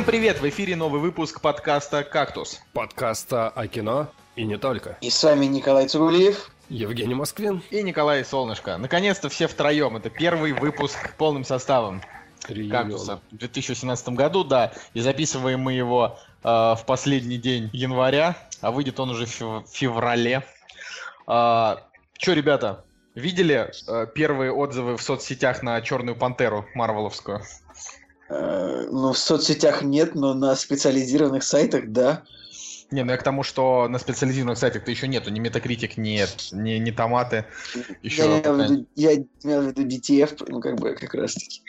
Всем привет! В эфире новый выпуск подкаста «Кактус». Подкаста о кино и не только. И с вами Николай Цугулиев. Евгений Москвин. И Николай Солнышко. Наконец-то все втроем. Это первый выпуск полным составом «Кактуса» в 2017 году, да. И записываем мы его э, в последний день января, а выйдет он уже в феврале. Э, Че, ребята, видели э, первые отзывы в соцсетях на «Черную пантеру» марвеловскую? Э, ну, в соцсетях нет, но на специализированных сайтах, да. Не, ну я к тому, что на специализированных сайтах-то еще нету, ни Metacritic, ни, ни, ни томаты. Еще я, имею в виду, я имел в виду DTF, ну как бы как раз таки.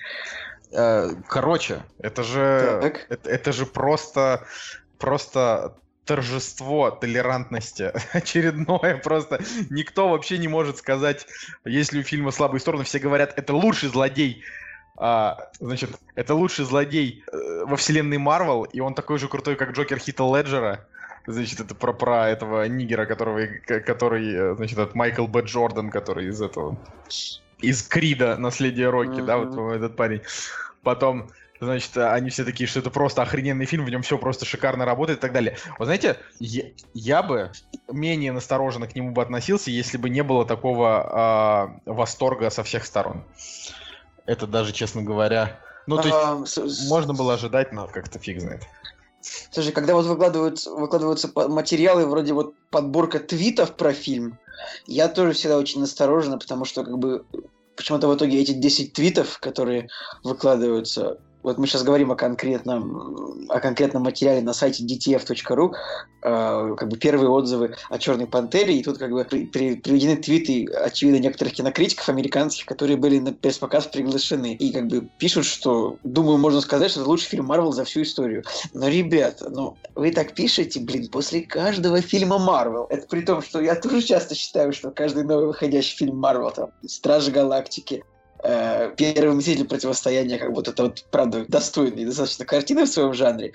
Э, короче, это же, это, это же просто, просто торжество толерантности очередное просто никто вообще не может сказать если у фильма слабые стороны все говорят это лучший злодей а, значит, это лучший злодей э, во вселенной Марвел, и он такой же крутой, как Джокер Хита Леджера. Значит, это про, про этого нигера, которого, который, э, значит, этот Майкл Б. Джордан, который из этого, из Крида, наследие Рокки, mm-hmm. да, вот этот парень. Потом, значит, они все такие, что это просто охрененный фильм, в нем все просто шикарно работает и так далее. Вот знаете, я, я бы менее настороженно к нему бы относился, если бы не было такого э, восторга со всех сторон. Это даже, честно говоря... Ну, то есть, а, можно было ожидать, но как-то фиг знает. Слушай, когда вот выкладываются, выкладываются материалы, вроде вот подборка твитов про фильм, я тоже всегда очень осторожен, потому что как бы почему-то в итоге эти 10 твитов, которые выкладываются, вот мы сейчас говорим о конкретном, о конкретном материале на сайте dtf.ru, э, как бы первые отзывы о Черной Пантере, и тут как бы при, при, приведены твиты, очевидно, некоторых кинокритиков американских, которые были на пресс-показ приглашены, и как бы пишут, что, думаю, можно сказать, что это лучший фильм Марвел за всю историю. Но, ребята, ну, вы так пишете, блин, после каждого фильма Марвел. Это при том, что я тоже часто считаю, что каждый новый выходящий фильм Марвел, там, Стражи Галактики, э, первый мститель противостояния, как будто это вот, правда, достойная достаточно картина в своем жанре.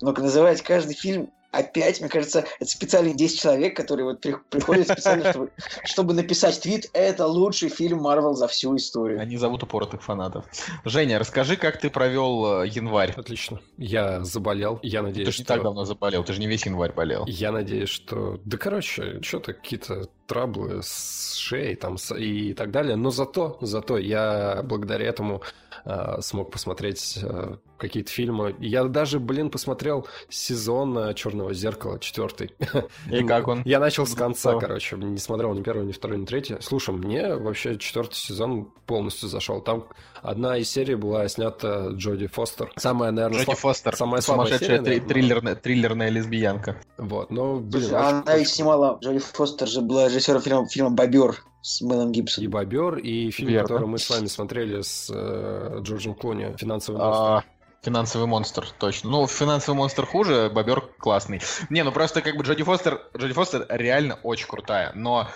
Но называть каждый фильм опять, мне кажется, это специальные 10 человек, которые вот при, приходят специально, чтобы, чтобы написать твит «Это лучший фильм Марвел за всю историю». Они зовут упоротых фанатов. Женя, расскажи, как ты провел э, январь? Отлично. Я заболел. Я надеюсь, Ты же не так давно заболел, ты же не весь январь болел. Я надеюсь, что... Да, короче, что-то какие-то траблы с шеей там и так далее. Но зато, зато я благодаря этому э, смог посмотреть э, какие-то фильмы. Я даже, блин, посмотрел сезон Черного зеркала, четвертый. И как он? Я начал с конца, короче, не смотрел ни первый, ни второй, ни третий. Слушай, мне вообще четвертый сезон полностью зашел. Там одна из серий была снята Джоди Фостер. Самая, наверное, Джоди Фостер. Самая слабая серия, триллерная, триллерная лесбиянка. Вот, ну, блин. Слушай, она и снимала, Джоди Фостер же была режиссером фильма, фильма «Бобер» с Мэлом Гибсоном. И «Бобер», и фильм, Верно. который мы с вами смотрели с э, Джорджем Клуни «Финансовый а, монстр». Финансовый монстр, точно. Ну, финансовый монстр хуже, бобер классный. Не, ну просто как бы Джоди Фостер, Джоди Фостер реально очень крутая, но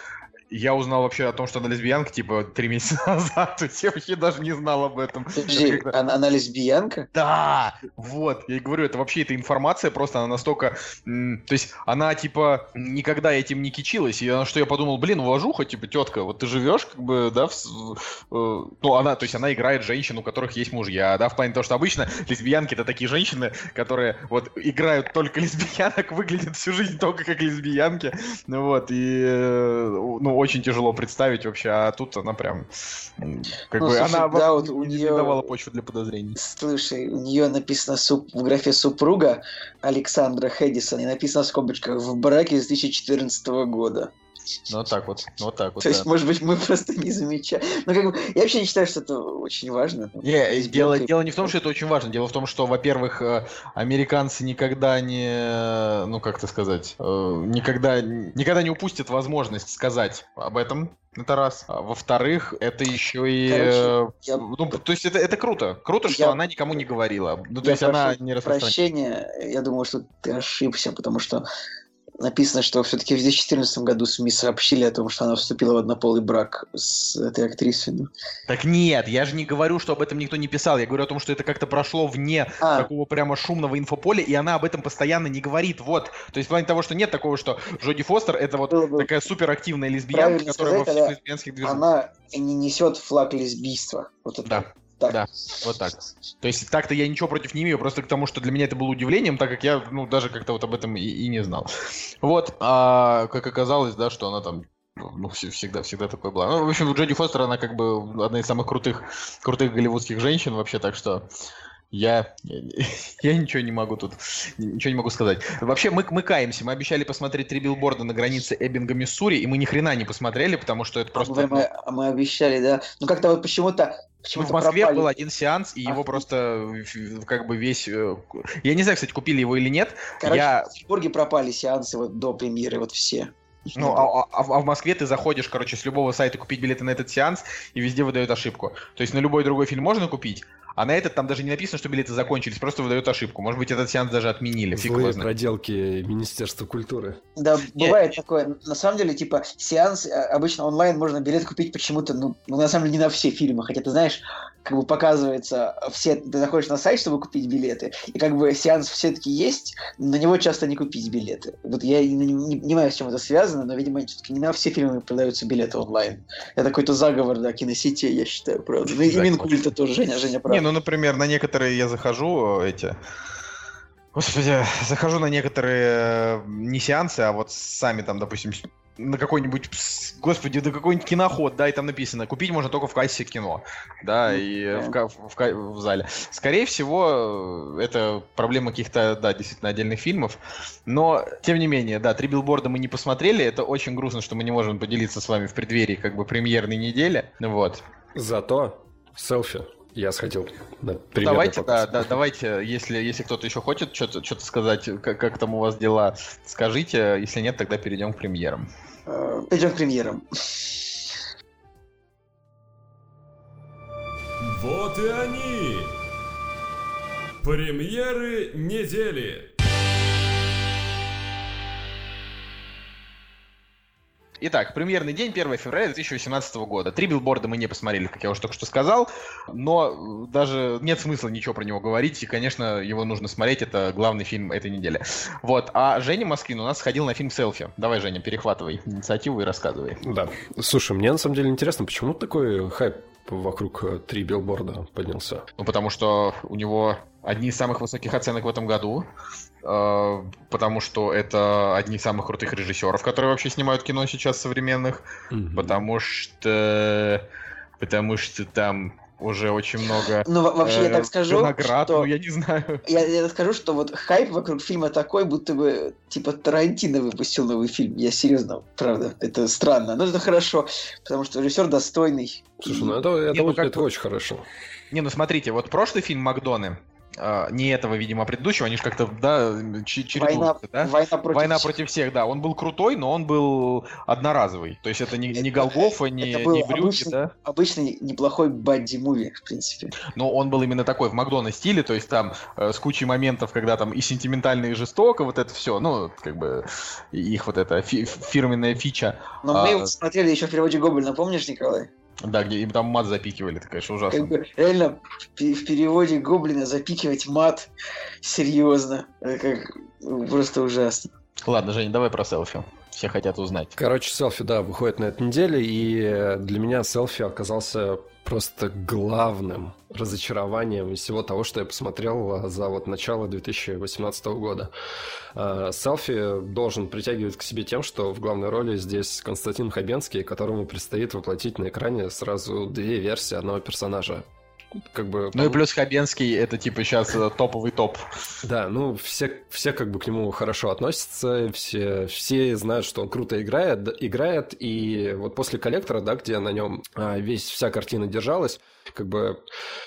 я узнал вообще о том, что она лесбиянка, типа, три месяца назад. То есть я вообще даже не знал об этом. Подожди, она, она лесбиянка? Да! Вот, я и говорю, это вообще эта информация просто, она настолько... То есть она, типа, никогда этим не кичилась. И что я подумал, блин, уважуха, типа, тетка, вот ты живешь, как бы, да, в... Э, ну, она, то есть она играет женщин, у которых есть мужья, да, в плане того, что обычно лесбиянки это такие женщины, которые вот играют только лесбиянок, выглядят всю жизнь только как лесбиянки. Ну вот, и, э, ну, очень тяжело представить вообще, а тут она прям как ну, бы слушай, она да, вот у не нее... давала почву для подозрений. Слушай, у нее написано суп... в графе супруга Александра Хэдисон и написано в скобочках в браке с 2014 года. Ну, вот так вот. Ну, вот так вот. То да. есть, может быть, мы просто не замечаем. Ну, как бы, я вообще не считаю, что это очень важно. Не, дело, дело не в том, что это очень важно. Дело в том, что, во-первых, э, американцы никогда не, ну, как это сказать, э, никогда, никогда не упустят возможность сказать об этом. Это раз. А, во-вторых, это еще и... Короче, я... ну, то есть это, это круто. Круто, что я... она никому не говорила. Ну, то я есть она не распространяет. Прощения, я думаю, что ты ошибся, потому что написано, что все-таки в 2014 году СМИ сообщили о том, что она вступила в однополый брак с этой актрисой. Так нет, я же не говорю, что об этом никто не писал. Я говорю о том, что это как-то прошло вне а. такого прямо шумного инфополя, и она об этом постоянно не говорит. Вот. То есть в плане того, что нет такого, что Джоди Фостер это вот Было такая суперактивная лесбиянка, которая сказать, во всех лесбиянских движениях. Она не несет флаг лесбийства. Вот это. Да. Так. Да, вот так. То есть так-то я ничего против не имею, просто к тому, что для меня это было удивлением, так как я, ну, даже как-то вот об этом и, и не знал. Вот, а как оказалось, да, что она там ну, всегда, всегда такое было. Ну, в общем, Джоди Фостер, она как бы одна из самых крутых, крутых голливудских женщин вообще, так что я, я ничего не могу тут, ничего не могу сказать. Вообще, мы, мы каемся. Мы обещали посмотреть три билборда на границе Эббинга, Миссури, и мы ни хрена не посмотрели, потому что это просто... Мы, мы, мы обещали, да. Ну, как-то вот почему-то Почему ну, в Москве пропали. был один сеанс, и а. его просто как бы весь... Э, я не знаю, кстати, купили его или нет. Короче, я... в Петербурге пропали сеансы вот до премьеры, вот все. Ну, а, а, а в Москве ты заходишь, короче, с любого сайта купить билеты на этот сеанс, и везде выдают ошибку. То есть на любой другой фильм можно купить, а на этот там даже не написано, что билеты закончились, просто выдает ошибку. Может быть, этот сеанс даже отменили. Злые проделки Министерства культуры. Да, бывает такое. На самом деле, типа, сеанс, э, обычно онлайн можно билет купить почему-то, ну, ну, на самом деле, не на все фильмы. Хотя, ты знаешь, как бы показывается, все, ты заходишь на сайт, чтобы купить билеты, и как бы сеанс все-таки есть, на него часто не купить билеты. Вот я не, не, не понимаю, с чем это связано, но, видимо, все-таки не на все фильмы продаются билеты онлайн. Это какой-то заговор, да, киносети, я считаю, правда. Ну и Минкульта тоже, Женя, Женя, правда. Не, ну, например, на некоторые я захожу, эти... Господи, захожу на некоторые э, не сеансы, а вот сами там, допустим, на какой-нибудь, господи, да какой-нибудь киноход, да, и там написано, купить можно только в кассе кино, да, и в, в, в, в зале. Скорее всего, э, это проблема каких-то, да, действительно отдельных фильмов, но, тем не менее, да, три билборда мы не посмотрели, это очень грустно, что мы не можем поделиться с вами в преддверии, как бы, премьерной недели, вот. Зато селфи я сходил на Давайте, да, да, давайте, если, если кто-то еще хочет что-то, что-то сказать, как, как там у вас дела, скажите. Если нет, тогда перейдем к премьерам. Э, перейдем к премьерам. Вот и они! Премьеры недели! Итак, премьерный день, 1 февраля 2018 года. Три билборда мы не посмотрели, как я уже только что сказал, но даже нет смысла ничего про него говорить, и, конечно, его нужно смотреть, это главный фильм этой недели. Вот, а Женя Москвин у нас сходил на фильм «Селфи». Давай, Женя, перехватывай инициативу и рассказывай. Да. Слушай, мне на самом деле интересно, почему такой хайп вокруг э, три билборда поднялся? Ну, потому что у него одни из самых высоких оценок в этом году. Э, потому что это одни из самых крутых режиссеров, которые вообще снимают кино сейчас современных, mm-hmm. потому что потому что там уже очень много. Ну, вообще, я так э, скажу. Что... ну, я не знаю. Я, я скажу, что вот хайп вокруг фильма такой, будто бы типа Тарантино выпустил новый фильм. Я серьезно, правда, это странно. Но это хорошо, потому что режиссер достойный. Слушай, ну это, это, не, ну, как... это очень хорошо. Не, ну смотрите, вот прошлый фильм Макдоны, а, не этого, видимо, а предыдущего, они же как-то, да, чередуются, да? Война против, война против всех, да. Он был крутой, но он был одноразовый. То есть это не, не Голгофа, не, это был не Брюки, обычный, да? Обычный неплохой бадди-муви, в принципе. Но он был именно такой, в Макдона стиле, то есть там э, с кучей моментов, когда там и сентиментально, и жестоко, вот это все, ну, как бы их вот эта фи фирменная фича. Но а, мы его смотрели еще в переводе Гоблина, помнишь, Николай? Да, где им там мат запикивали, это, конечно, ужасно. Как бы, реально, в переводе Гоблина запикивать мат, серьезно, это как просто ужасно. Ладно, Женя, давай про селфи. Все хотят узнать. Короче, селфи, да, выходит на этой неделе, и для меня селфи оказался просто главным разочарованием из всего того, что я посмотрел за вот начало 2018 года. А, селфи должен притягивать к себе тем, что в главной роли здесь Константин Хабенский, которому предстоит воплотить на экране сразу две версии одного персонажа как бы... Ну и плюс Хабенский, это типа сейчас э, топовый топ. Да, ну все, все как бы к нему хорошо относятся, все, все знают, что он круто играет, играет, и вот после коллектора, да, где на нем а, весь вся картина держалась, как бы,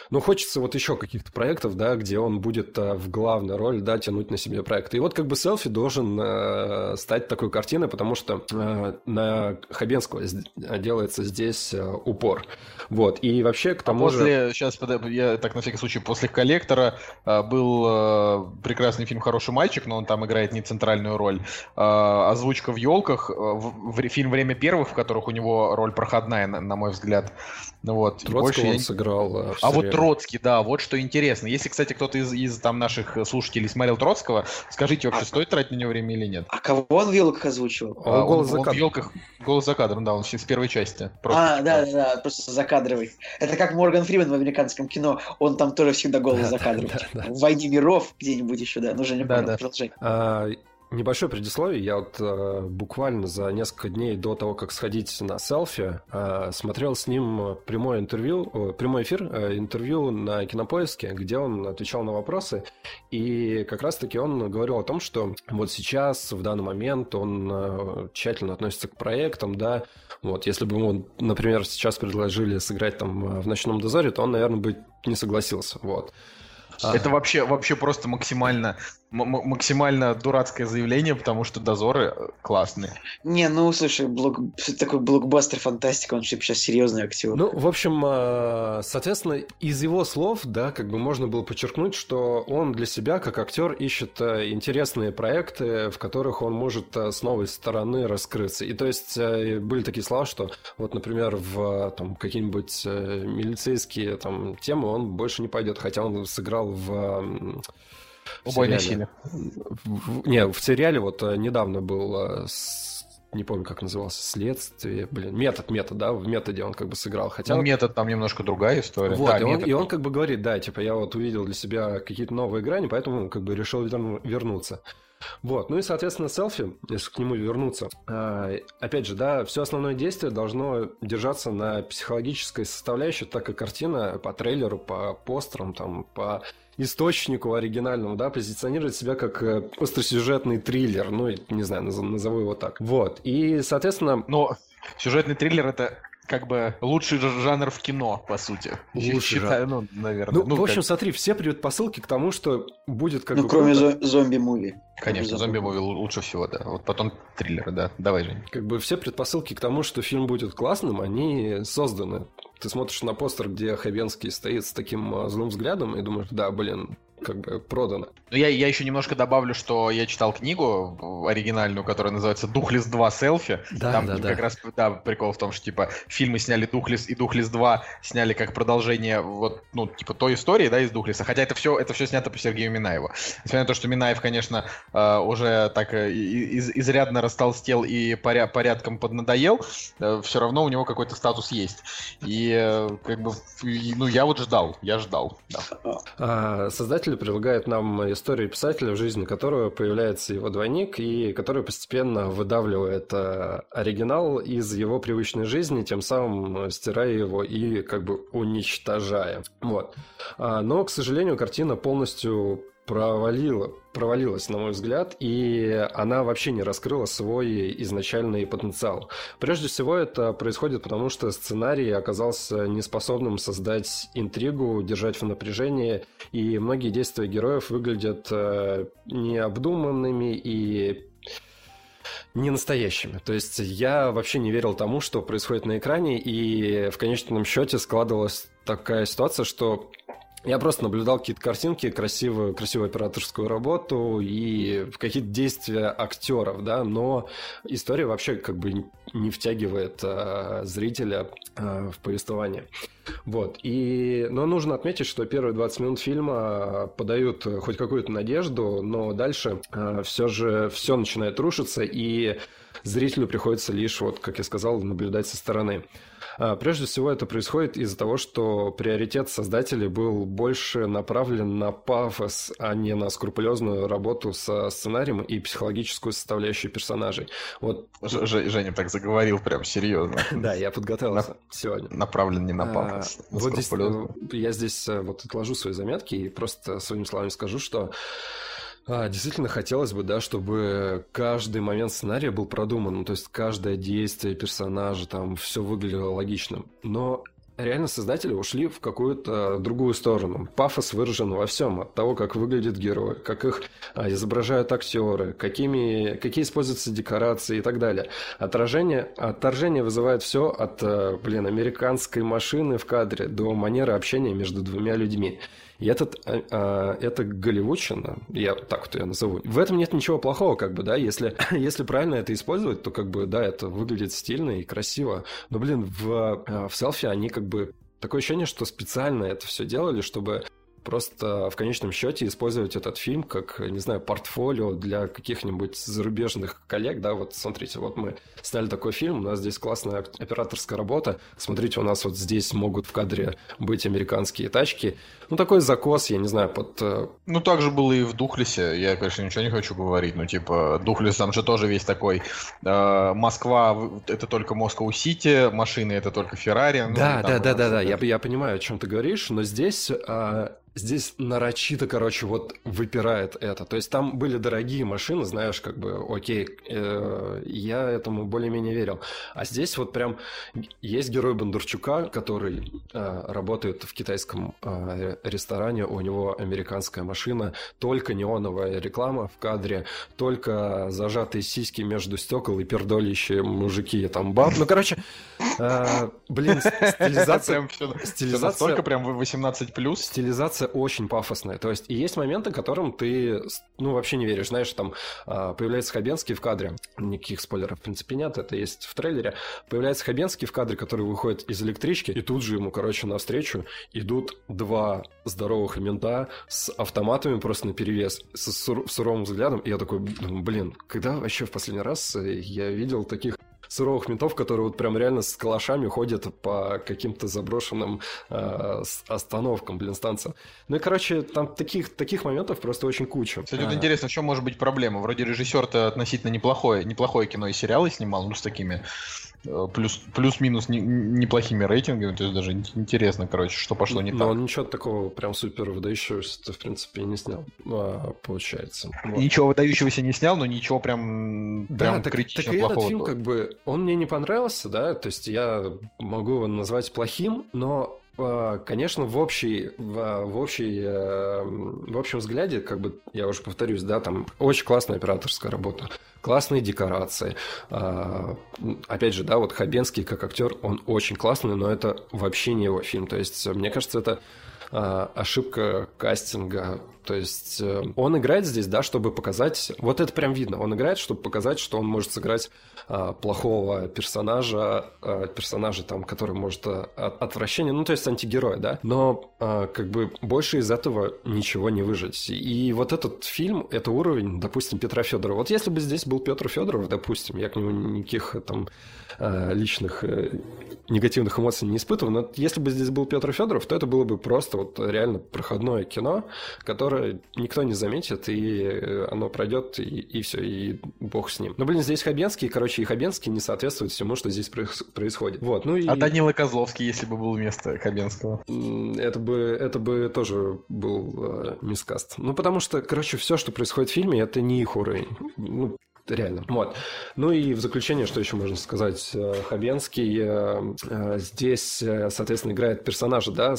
ну, хочется вот еще каких-то проектов, да, где он будет а, в главную роль, да, тянуть на себе проект. И вот как бы селфи должен а, стать такой картиной, потому что а, на Хабенского делается здесь а, упор. Вот, и вообще к тому а после, же... Сейчас, я так на всякий случай, после «Коллектора» а, был а, прекрасный фильм «Хороший мальчик», но он там играет не центральную роль. А, озвучка в «Елках», в, в, фильм «Время первых», в которых у него роль проходная, на, на мой взгляд. Вот. Троцкого Больше он я... сыграл. А, а вот Троцкий, да, вот что интересно. Если, кстати, кто-то из, из там наших слушателей смотрел Троцкого, скажите, вообще а... стоит тратить на него время или нет? А кого он в елках озвучивал? А, он, голос он, за кадром. в елках голос за кадром, да, он с первой части. Просто, а, да, да, да, просто закадровый. Это как Морган Фримен в американском кино, он там тоже всегда голый за кадром. В «Войне миров» где-нибудь еще, да. Ну, Женя, да, продолжай. А, Небольшое предисловие. Я вот э, буквально за несколько дней до того, как сходить на селфи, э, смотрел с ним прямое интервью, э, прямой эфир, э, интервью на Кинопоиске, где он отвечал на вопросы. И как раз-таки он говорил о том, что вот сейчас, в данный момент, он э, тщательно относится к проектам, да. Вот, если бы ему, например, сейчас предложили сыграть там в «Ночном дозоре», то он, наверное, бы не согласился. Вот. Это вообще, вообще просто максимально максимально дурацкое заявление, потому что дозоры э, классные. Не, ну слушай, блок... такой блокбастер фантастика, он же сейчас серьезный актер. Ну, в общем, э, соответственно, из его слов, да, как бы можно было подчеркнуть, что он для себя, как актер, ищет э, интересные проекты, в которых он может с новой стороны раскрыться. И то есть были такие слова, что вот, например, в там какие-нибудь милицейские там темы он больше не пойдет, хотя он сыграл в Убойной силе. Не, в сериале вот э, недавно был э, не помню, как назывался, следствие, блин, метод, метод, да, в методе он как бы сыграл, хотя... Ну, метод там немножко другая история. Вот, да, и, он, и он как бы говорит, да, типа, я вот увидел для себя какие-то новые грани, поэтому как бы решил вернуться. Вот, ну и, соответственно, селфи, если к нему вернуться, э, опять же, да, все основное действие должно держаться на психологической составляющей, так как картина по трейлеру, по постерам, там, по источнику оригинальному, да, позиционирует себя как э, остросюжетный триллер, ну, не знаю, назову его так. Вот, и, соответственно... Но сюжетный триллер — это как бы лучший жанр в кино, по сути. Лучший Считаю, ну, наверное. Ну, ну в общем, как... смотри, все предпосылки к тому, что будет как ну, бы... кроме зо- зомби-муви. Конечно, зомби-муви лучше всего, да. Вот потом триллеры, да. Давай, Жень. Как бы все предпосылки к тому, что фильм будет классным, они созданы. Ты смотришь на постер, где Хабенский стоит с таким а, злым взглядом и думаешь, да, блин, как бы продано. Ну, я, я еще немножко добавлю, что я читал книгу оригинальную, которая называется «Духлес 2. Селфи». Да, Там да, как да. раз да, прикол в том, что типа фильмы сняли «Духлес» и «Духлес 2» сняли как продолжение вот, ну, типа той истории, да, из «Духлеса». Хотя это все, это все снято по Сергею Минаеву. Несмотря на то, что Минаев, конечно, э, уже так э, из, изрядно растолстел и поря порядком поднадоел, э, все равно у него какой-то статус есть. И как бы, ну, я вот ждал, я ждал. Да. А, создатель Писатель предлагает нам историю писателя, в жизни которого появляется его двойник, и который постепенно выдавливает э, оригинал из его привычной жизни, тем самым стирая его и как бы уничтожая. Вот. А, но, к сожалению, картина полностью провалила, провалилась, на мой взгляд, и она вообще не раскрыла свой изначальный потенциал. Прежде всего, это происходит потому, что сценарий оказался неспособным создать интригу, держать в напряжении, и многие действия героев выглядят э, необдуманными и не настоящими. То есть я вообще не верил тому, что происходит на экране, и в конечном счете складывалась такая ситуация, что я просто наблюдал какие-то картинки, красивую, красивую операторскую работу и какие-то действия актеров, да, но история вообще как бы не втягивает а, зрителя а, в повествование. Вот. И, но нужно отметить, что первые 20 минут фильма подают хоть какую-то надежду, но дальше а, все же все начинает рушиться, и зрителю приходится лишь, вот, как я сказал, наблюдать со стороны. А, прежде всего это происходит из-за того, что приоритет создателей был больше направлен на пафос, а не на скрупулезную работу со сценарием и психологическую составляющую персонажей. Вот. Ж Женя так заговорил прям серьезно. Да, я подготовился сегодня. Направлен не на а, пафос. Вот здесь, э, я здесь э, вот отложу свои заметки и просто своими словами скажу, что а, действительно хотелось бы, да, чтобы каждый момент сценария был продуман, ну, то есть каждое действие персонажа, там все выглядело логичным. Но реально создатели ушли в какую-то другую сторону. Пафос выражен во всем, от того, как выглядит герой, как их а, изображают актеры, какими, какие используются декорации и так далее. Отражение, отторжение вызывает все от, а, блин, американской машины в кадре до манеры общения между двумя людьми. И этот, а, а, это голливудщина, я так вот ее назову, в этом нет ничего плохого, как бы, да, если, если правильно это использовать, то, как бы, да, это выглядит стильно и красиво. Но, блин, в, а, в селфи они, как бы, такое ощущение, что специально это все делали, чтобы просто в конечном счете использовать этот фильм как, не знаю, портфолио для каких-нибудь зарубежных коллег, да, вот смотрите, вот мы сняли такой фильм, у нас здесь классная операторская работа, смотрите, у нас вот здесь могут в кадре быть американские тачки, ну, такой закос, я не знаю, под... Э, ну, так же было и в Духлесе, я, конечно, ничего не хочу говорить, но, типа, Духлес там же тоже весь такой, э, Москва, это только Москва-Сити, машины это только Феррари. Ну, да, да, да, да, да, я, я понимаю, о чем ты говоришь, но здесь э, Здесь нарочито, короче, вот выпирает это. То есть там были дорогие машины, знаешь, как бы, окей, э, я этому более-менее верил. А здесь вот прям есть герой Бондарчука, который э, работает в китайском э, ресторане, у него американская машина, только неоновая реклама в кадре, только зажатые сиськи между стекол и пердолищие мужики там баб. Ну, короче, э, блин, стилизация... Стилизация... Столько прям 18+. Стилизация коммуникация очень пафосная. То есть и есть моменты, которым ты, ну, вообще не веришь. Знаешь, там а, появляется Хабенский в кадре. Никаких спойлеров, в принципе, нет. Это есть в трейлере. Появляется Хабенский в кадре, который выходит из электрички. И тут же ему, короче, навстречу идут два здоровых мента с автоматами просто на перевес, с суровым взглядом. И я такой, блин, когда вообще в последний раз я видел таких суровых ментов, которые вот прям реально с калашами ходят по каким-то заброшенным э, остановкам, блин, станциям. Ну и, короче, там таких, таких моментов просто очень куча. Кстати, вот интересно, в чем может быть проблема? Вроде режиссер-то относительно неплохое, неплохое кино и сериалы снимал, ну, с такими плюс, плюс-минус не, неплохими рейтингами, то есть даже интересно, короче, что пошло не Но так. Но ничего такого прям супер выдающегося в принципе, не снял, а, получается. Вот. Ничего выдающегося не снял, но ничего прям, да, прям так, критично так и плохого. этот фильм, как бы, он мне не понравился, да, то есть я могу его назвать плохим, но Конечно, в общей, в, в общей, э, в общем взгляде, как бы я уже повторюсь, да, там очень классная операторская работа классные декорации. А, опять же, да, вот Хабенский как актер, он очень классный, но это вообще не его фильм. То есть, мне кажется, это ошибка кастинга. То есть э, он играет здесь, да, чтобы показать... Вот это прям видно. Он играет, чтобы показать, что он может сыграть а, плохого персонажа, персонажа, там, который может отвращение, ну, то есть антигероя, да. Но как бы больше из этого ничего не выжить. И вот этот фильм, это уровень, допустим, Петра Федорова. Вот если бы здесь был Петр Федоров, допустим, я к нему никаких там личных э, негативных эмоций не испытываю, но если бы здесь был Петр Федоров, то это было бы просто вот реально проходное кино, которое никто не заметит, и э, оно пройдет, и, и все, и бог с ним. Но, блин, здесь Хабенский, короче, и Хабенский не соответствует всему, что здесь происходит. Вот, ну и... А Данила Козловский, если бы был вместо Хабенского? Это бы, это бы тоже был э, мискаст. Ну, потому что, короче, все, что происходит в фильме, это не их уровень. Ну, реально. Вот. Ну и в заключение, что еще можно сказать? Э, Хабенский э, здесь, соответственно, играет персонажа, да,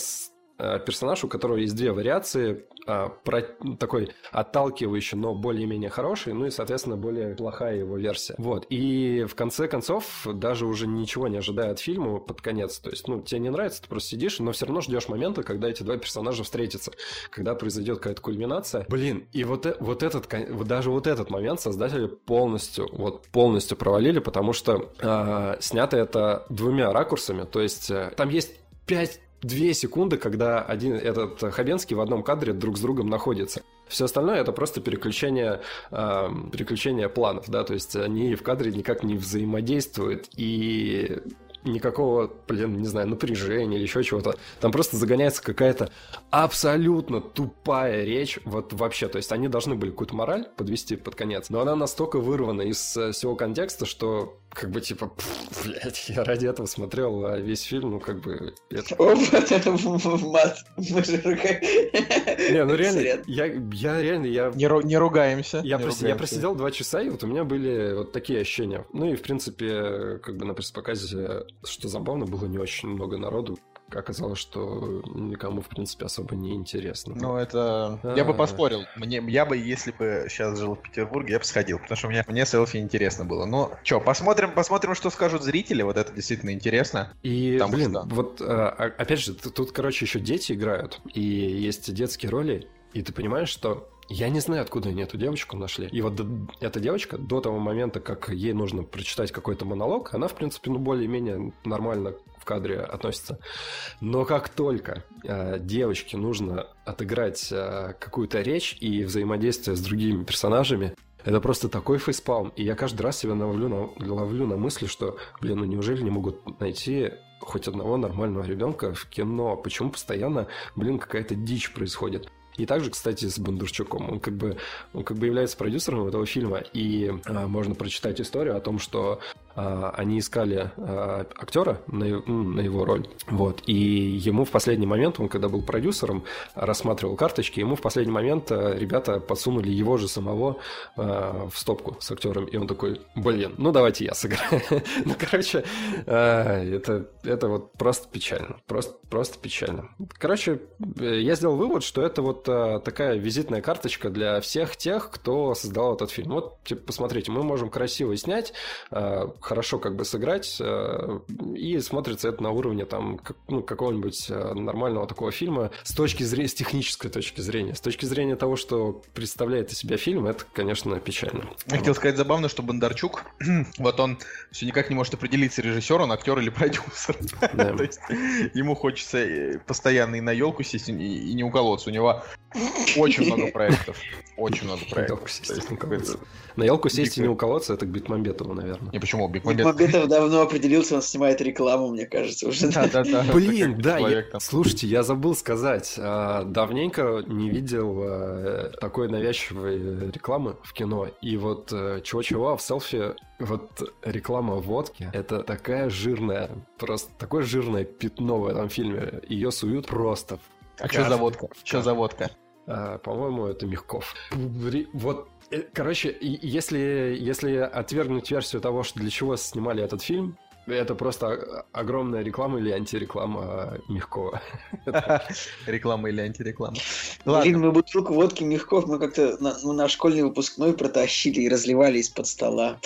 персонаж, у которого есть две вариации а, про, такой отталкивающий, но более-менее хороший, ну и, соответственно, более плохая его версия. Вот. И в конце концов, даже уже ничего не ожидая от фильма под конец, то есть, ну, тебе не нравится, ты просто сидишь, но все равно ждешь момента, когда эти два персонажа встретятся, когда произойдет какая-то кульминация. Блин, и вот, э, вот этот, даже вот этот момент создатели полностью, вот полностью провалили, потому что э, снято это двумя ракурсами, то есть э, там есть пять две секунды, когда один этот Хабенский в одном кадре друг с другом находится. Все остальное это просто переключение, э, переключение планов, да, то есть они в кадре никак не взаимодействуют, и никакого, блин, не знаю, напряжения или еще чего-то. Там просто загоняется какая-то абсолютно тупая речь, вот вообще. То есть они должны были какую-то мораль подвести под конец, но она настолько вырвана из э, всего контекста, что как бы типа, блядь, я ради этого смотрел а весь фильм, ну как бы... Это... О, вот это мат, мы же Не, ну реально, я, я реально, я... Не, ру, не ругаемся. Я, не прос... ругаемся. я просидел два часа, и вот у меня были вот такие ощущения. Ну и, в принципе, как бы на пресс-показе, что забавно, было не очень много народу, оказалось, что никому, в принципе, особо не интересно. Ну, это... А-а-а. Я бы поспорил. Мне... Я бы, если бы сейчас жил в Петербурге, я бы сходил, потому что мне, мне селфи интересно было. Ну, что, посмотрим, посмотрим, что скажут зрители. Вот это действительно интересно. И, потому блин, что... вот, а, опять же, тут, короче, еще дети играют, и есть детские роли, и ты понимаешь, что Я не знаю, откуда они эту девочку нашли. И вот эта девочка до того момента, как ей нужно прочитать какой-то монолог, она, в принципе, ну, более-менее нормально в кадре относится. Но как только э, девочке нужно отыграть э, какую-то речь и взаимодействие с другими персонажами, это просто такой фейспалм. И я каждый раз себя ловлю на, ловлю на мысли, что, блин, ну неужели не могут найти хоть одного нормального ребенка в кино? Почему постоянно, блин, какая-то дичь происходит? И также, кстати, с Бондарчуком. Он как бы, он как бы является продюсером этого фильма, и а, можно прочитать историю о том, что они искали а, актера на, на его роль. Вот. И ему в последний момент, он когда был продюсером, рассматривал карточки, ему в последний момент а, ребята подсунули его же самого в стопку с актером. И он такой, блин, ну давайте я сыграю. ну, короче, это, это вот просто печально. Просто, просто печально. Короче, я сделал вывод, что это вот такая визитная карточка для всех тех, кто создал этот фильм. Вот, типа, посмотрите, мы можем красиво снять, хорошо как бы сыграть, э, и смотрится это на уровне там ну, какого-нибудь э, нормального такого фильма с точки зрения, с технической точки зрения. С точки зрения того, что представляет из себя фильм, это, конечно, печально. Я хотел сказать забавно, что Бондарчук, вот он все никак не может определиться, режиссер он, актер или продюсер. То есть ему хочется э, постоянно и на елку сесть, и не уколоться. У него очень много проектов. Очень много проектов. На елку сесть и не уколоться, это к Бекмамбетову, наверное. Не, почему? Бекмамбетов... Давно определился, он снимает рекламу, мне кажется, уже. Да, да, да. Блин, да, слушайте, я забыл сказать. А, давненько не видел а, такой навязчивой рекламы в кино. И вот э, чего-чего, в селфи вот реклама водки, это такая жирная, просто такое жирное пятно в этом фильме. Ее суют просто а что за водка? Что за водка? А, по-моему, это Мягков. Вот Э, короче, если, если отвергнуть версию того, что для чего снимали этот фильм, это просто огромная реклама или антиреклама Мягкова. Реклама или антиреклама. Блин, мы бутылку водки Мягков мы как-то на, ну, на школьный выпускной протащили и разливали из-под стола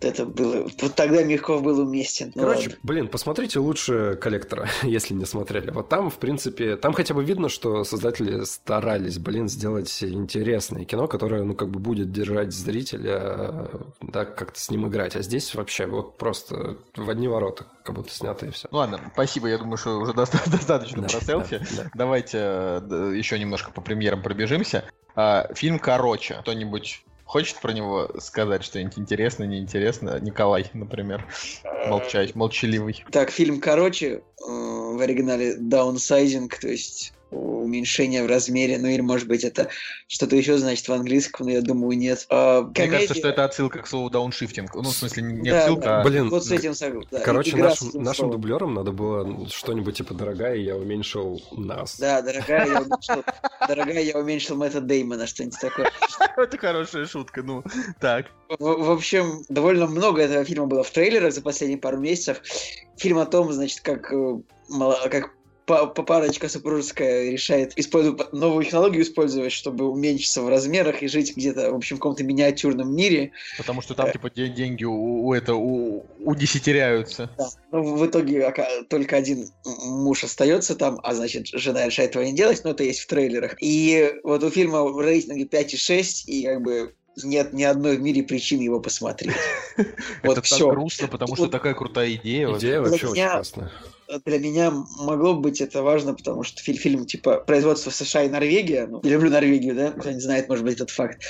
это было... Вот тогда Мягков был уместен. Ну, Короче, ладно. блин, посмотрите лучше «Коллектора», если не смотрели. Вот там, в принципе, там хотя бы видно, что создатели старались, блин, сделать интересное кино, которое, ну, как бы будет держать зрителя, да, как-то с ним играть. А здесь вообще вот просто в одни ворота как будто снято и все. Ну ладно, спасибо, я думаю, что уже достаточно да, про селфи. Да, да. Давайте еще немножко по премьерам пробежимся. А, фильм «Короче». Кто-нибудь Хочет про него сказать что-нибудь интересное, неинтересное? Николай, например, молчать, молчаливый. Так, фильм короче, э, в оригинале Downsizing, то есть уменьшение в размере, ну или может быть это что-то еще значит в английском, но я думаю нет. А, комедия... Мне кажется, что это отсылка к слову дауншифтинг. Ну, в смысле, не да, отсылка, да. а... Блин, вот с этим согласен. Да. Короче, наш, нашим словом. дублерам надо было что-нибудь типа «Дорогая, я уменьшил нас». Да, «Дорогая, я уменьшил, дорогая, я уменьшил Мэтта Деймона», что-нибудь такое. Это хорошая шутка, ну, так. В общем, довольно много этого фильма было в трейлерах за последние пару месяцев. Фильм о том, значит, как э, как парочка супружеская решает использовать новую технологию использовать, чтобы уменьшиться в размерах и жить где-то, в общем, в каком-то миниатюрном мире. Потому что там, типа, деньги у, у это у, удесятеряются. Да. Но ну, в итоге только один муж остается там, а значит, жена решает этого не делать, но это есть в трейлерах. И вот у фильма в рейтинге 5,6, и как бы нет ни одной в мире причины его посмотреть. Это так грустно, потому что такая крутая идея. Идея вообще очень классная для меня могло быть это важно, потому что фильм, фильм типа производство США и Норвегия. Ну, я люблю Норвегию, да? Кто не знает, может быть, этот факт.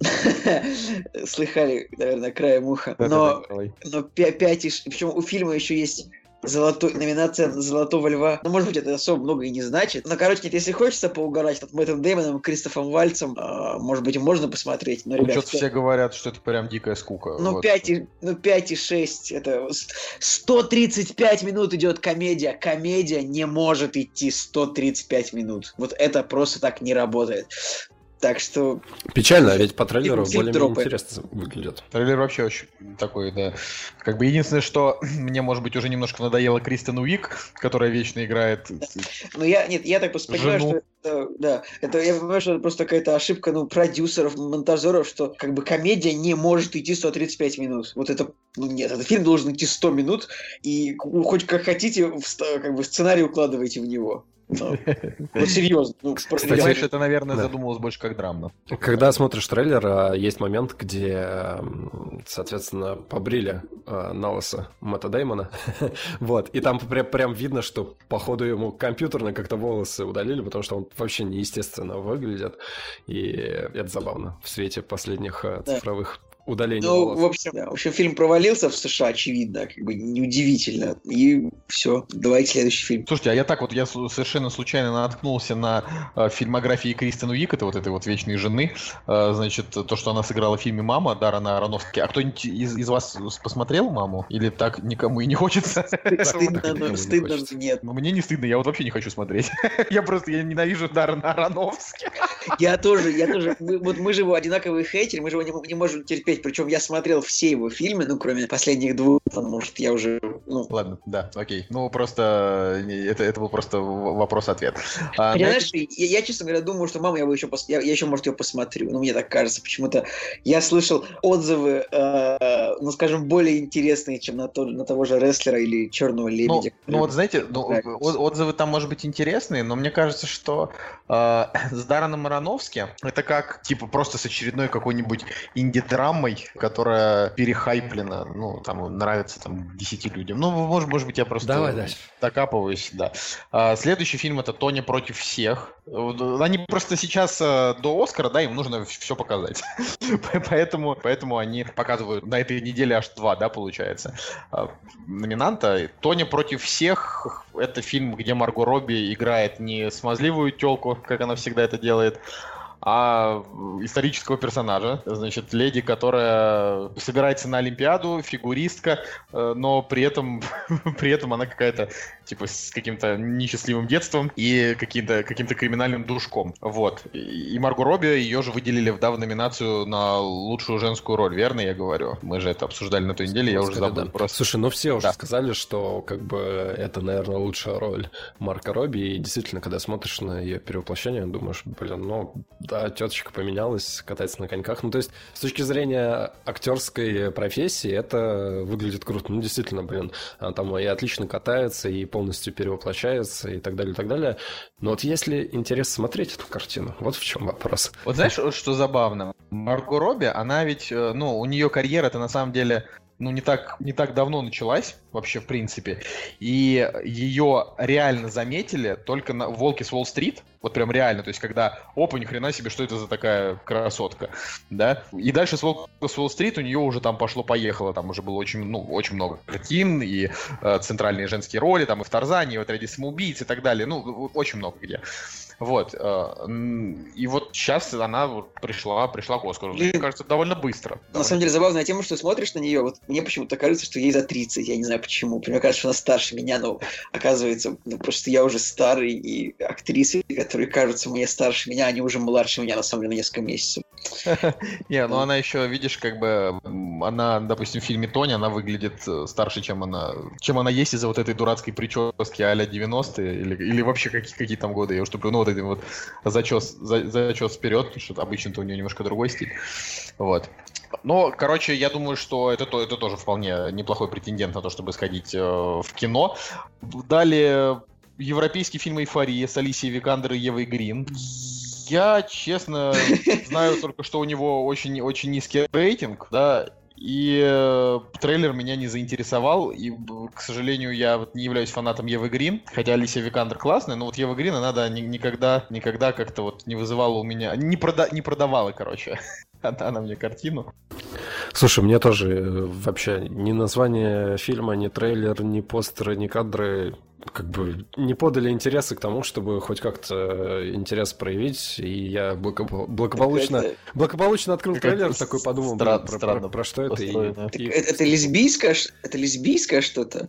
Слыхали, наверное, краем уха. Но, но 5 Причем у фильма еще есть золотой, номинация Золотого Льва. Ну, может быть, это особо много и не значит. Но, короче, нет, если хочется поугарать над Мэттом Дэймоном и Кристофом Вальцем, э, может быть, можно посмотреть. Но, ну, ребят, что-то все говорят, что это прям дикая скука. Ну, вот. 5, и, ну, 5 и 6, это 135 минут идет комедия. Комедия не может идти 135 минут. Вот это просто так не работает. Так что... Печально, а ведь по трейлеру более-менее интересно выглядит. Трейлер вообще очень такой, да. Как бы единственное, что мне, может быть, уже немножко надоело Кристен Уик, которая вечно играет... Да. Ну, я, нет, я так просто понимаю, что это, да, это, я понимаю, что это просто какая-то ошибка, ну, продюсеров, монтажеров, что как бы комедия не может идти 135 минут. Вот это, ну, нет, этот фильм должен идти 100 минут, и хоть как хотите, в, как бы сценарий укладывайте в него. Ну, серьезно. Ну, Кстати, Понимаешь, это, наверное, да. задумывалось больше как драма. Когда смотришь трейлер, а, есть момент, где, соответственно, побрили а, на лысо Мэтта Деймона. вот. И там прям, прям видно, что, походу, ему компьютерно как-то волосы удалили, потому что он вообще неестественно выглядит. И это забавно в свете последних а, цифровых удаление Ну, волос. в общем, да, в общем, фильм провалился в США, очевидно, как бы неудивительно. И все, давайте следующий фильм. Слушайте, а я так вот, я совершенно случайно наткнулся на э, фильмографии Кристен Уик, это вот этой вот вечной жены, э, значит, то, что она сыграла в фильме «Мама» Дарана Аронофски. А кто-нибудь из, из вас посмотрел «Маму»? Или так никому и не хочется? Стыдно, стыдно нет. Мне не стыдно, я вот вообще не хочу смотреть. Я просто, я ненавижу Дарана Аронофски. Я тоже, я тоже. Вот мы же его одинаковые хейтеры, мы же его не можем терпеть терпеть. Причем я смотрел все его фильмы, ну, кроме последних двух, потому что я уже... Ну... Ладно, да, окей. Ну, просто это, это был просто вопрос-ответ. А, Понимаешь, на... я, я, честно говоря, думаю, что мама, я бы еще, пос... я, я еще, может, ее посмотрю. Ну, мне так кажется, почему-то я слышал отзывы, э, ну, скажем, более интересные, чем на, то, на того же рестлера или Черного ну, лебедя. Ну, ну вот знаете, ну, отзывы там, может быть, интересные, но мне кажется, что э, с Дараном Ароновски это как, типа, просто с очередной какой-нибудь инди-драмой драмой, которая перехайплена, ну, там, нравится там 10 людям. Ну, может, может быть, я просто Давай дальше. докапываюсь, да. А, следующий фильм это «Тоня против всех». Они просто сейчас э, до Оскара, да, им нужно все показать. поэтому, поэтому они показывают на этой неделе аж два, да, получается, а, номинанта. «Тоня против всех» — это фильм, где Марго Робби играет не смазливую телку, как она всегда это делает, а исторического персонажа, значит, леди, которая собирается на Олимпиаду, фигуристка, э, но при этом, при этом она какая-то, типа, с каким-то несчастливым детством и каким-то каким криминальным душком. Вот. И Марго Робби ее же выделили, в номинацию на лучшую женскую роль, верно я говорю? Мы же это обсуждали на той неделе, я уже забыл. Да. Просто. Слушай, ну все уже да. сказали, что как бы это, наверное, лучшая роль Марка Робби, и действительно, когда смотришь на ее перевоплощение, думаешь, блин, ну да, теточка поменялась, катается на коньках. Ну, то есть, с точки зрения актерской профессии, это выглядит круто. Ну, действительно, блин, она там и отлично катается, и полностью перевоплощается, и так далее, и так далее. Но вот если интерес смотреть эту картину, вот в чем вопрос. Вот знаешь, что забавно? Марго Робби, она ведь, э, ну, у нее карьера-то на самом деле ну, не так, не так давно началась, вообще, в принципе. И ее реально заметили только на «Волке с Уолл-стрит», вот прям реально, то есть когда, опа, ни хрена себе, что это за такая красотка, да? И дальше с «Волка с Уолл-стрит» у нее уже там пошло-поехало, там уже было очень, ну, очень много картин, и э, центральные женские роли, там и в «Тарзане», и в «Отряде самоубийц» и так далее, ну, очень много где. Вот. Э, и вот сейчас она пришла, пришла к Оскару. Мне кажется, довольно быстро. На самом деле забавная тема, что смотришь на нее, вот мне почему-то кажется, что ей за 30, я не знаю почему. Мне кажется, что она старше меня, но оказывается, ну, просто я уже старый, и актрисы, которые кажутся мне старше меня, они уже младше меня, на самом деле, на несколько месяцев. Не, ну она еще, видишь, как бы, она, допустим, в фильме Тони, она выглядит э, старше, чем она, чем она есть из-за вот этой дурацкой прически а-ля 90-е, или, или вообще какие, какие там годы, я уж туплю, ну вот этим вот зачес, за, зачес вперед, потому что обычно-то у нее немножко другой стиль. Вот. Но, короче, я думаю, что это, это тоже вполне неплохой претендент на то, чтобы сходить э, в кино. Далее европейский фильм «Эйфория» с Алисией Викандер и Евой Грин. Я, честно, знаю только, что у него очень-очень низкий рейтинг, да, и э, трейлер меня не заинтересовал, и, к сожалению, я вот не являюсь фанатом Евы Грин, хотя Алисия Викандер классная, но вот Ева Грин, она да, ни, никогда, никогда как-то вот не вызывала у меня, не, прода, не продавала, короче, она, она мне картину. Слушай, мне тоже э, вообще ни название фильма, ни трейлер, ни постеры, ни кадры как бы не подали интересы к тому, чтобы хоть как-то интерес проявить, и я благо- благополучно, это, благополучно открыл трейлер, такой подумал, стран, про, странно, про, про что это. И, и... Это, это лесбийское, это лесбийское что-то?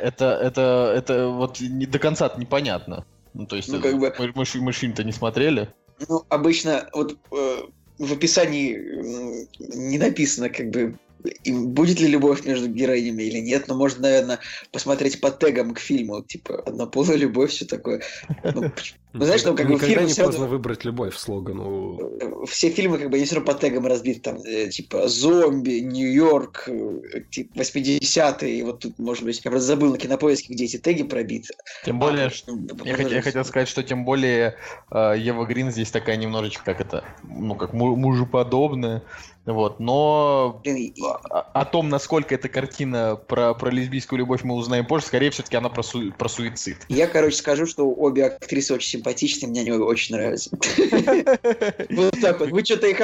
Это, это, это вот не до конца непонятно. Ну, то есть, ну, как бы... мы, мы, мы фильм-то не смотрели. Ну, обычно вот э, в описании не написано как бы и будет ли любовь между героинями или нет, но можно, наверное, посмотреть по тегам к фильму, типа однополая любовь, все такое. Ну, ну, знаешь, там как бы фильмы не поздно равно... выбрать любовь слогану. Все фильмы как бы они все равно по тегам разбиты, там, э, типа зомби, Нью-Йорк, э, типа 80-е, вот тут, может быть, я просто забыл на кинопоиске, где эти теги пробиты. Тем более, а, что... я, хотел, я хотел сказать, что тем более э, Ева Грин здесь такая немножечко, как это, ну, как мужеподобная, вот, но о, о том, насколько эта картина про, про лесбийскую любовь мы узнаем позже, скорее все-таки она про, су, про суицид. Я, короче, скажу, что обе актрисы очень симпатичные, мне они очень нравятся. Вот так вот. Вы что-то их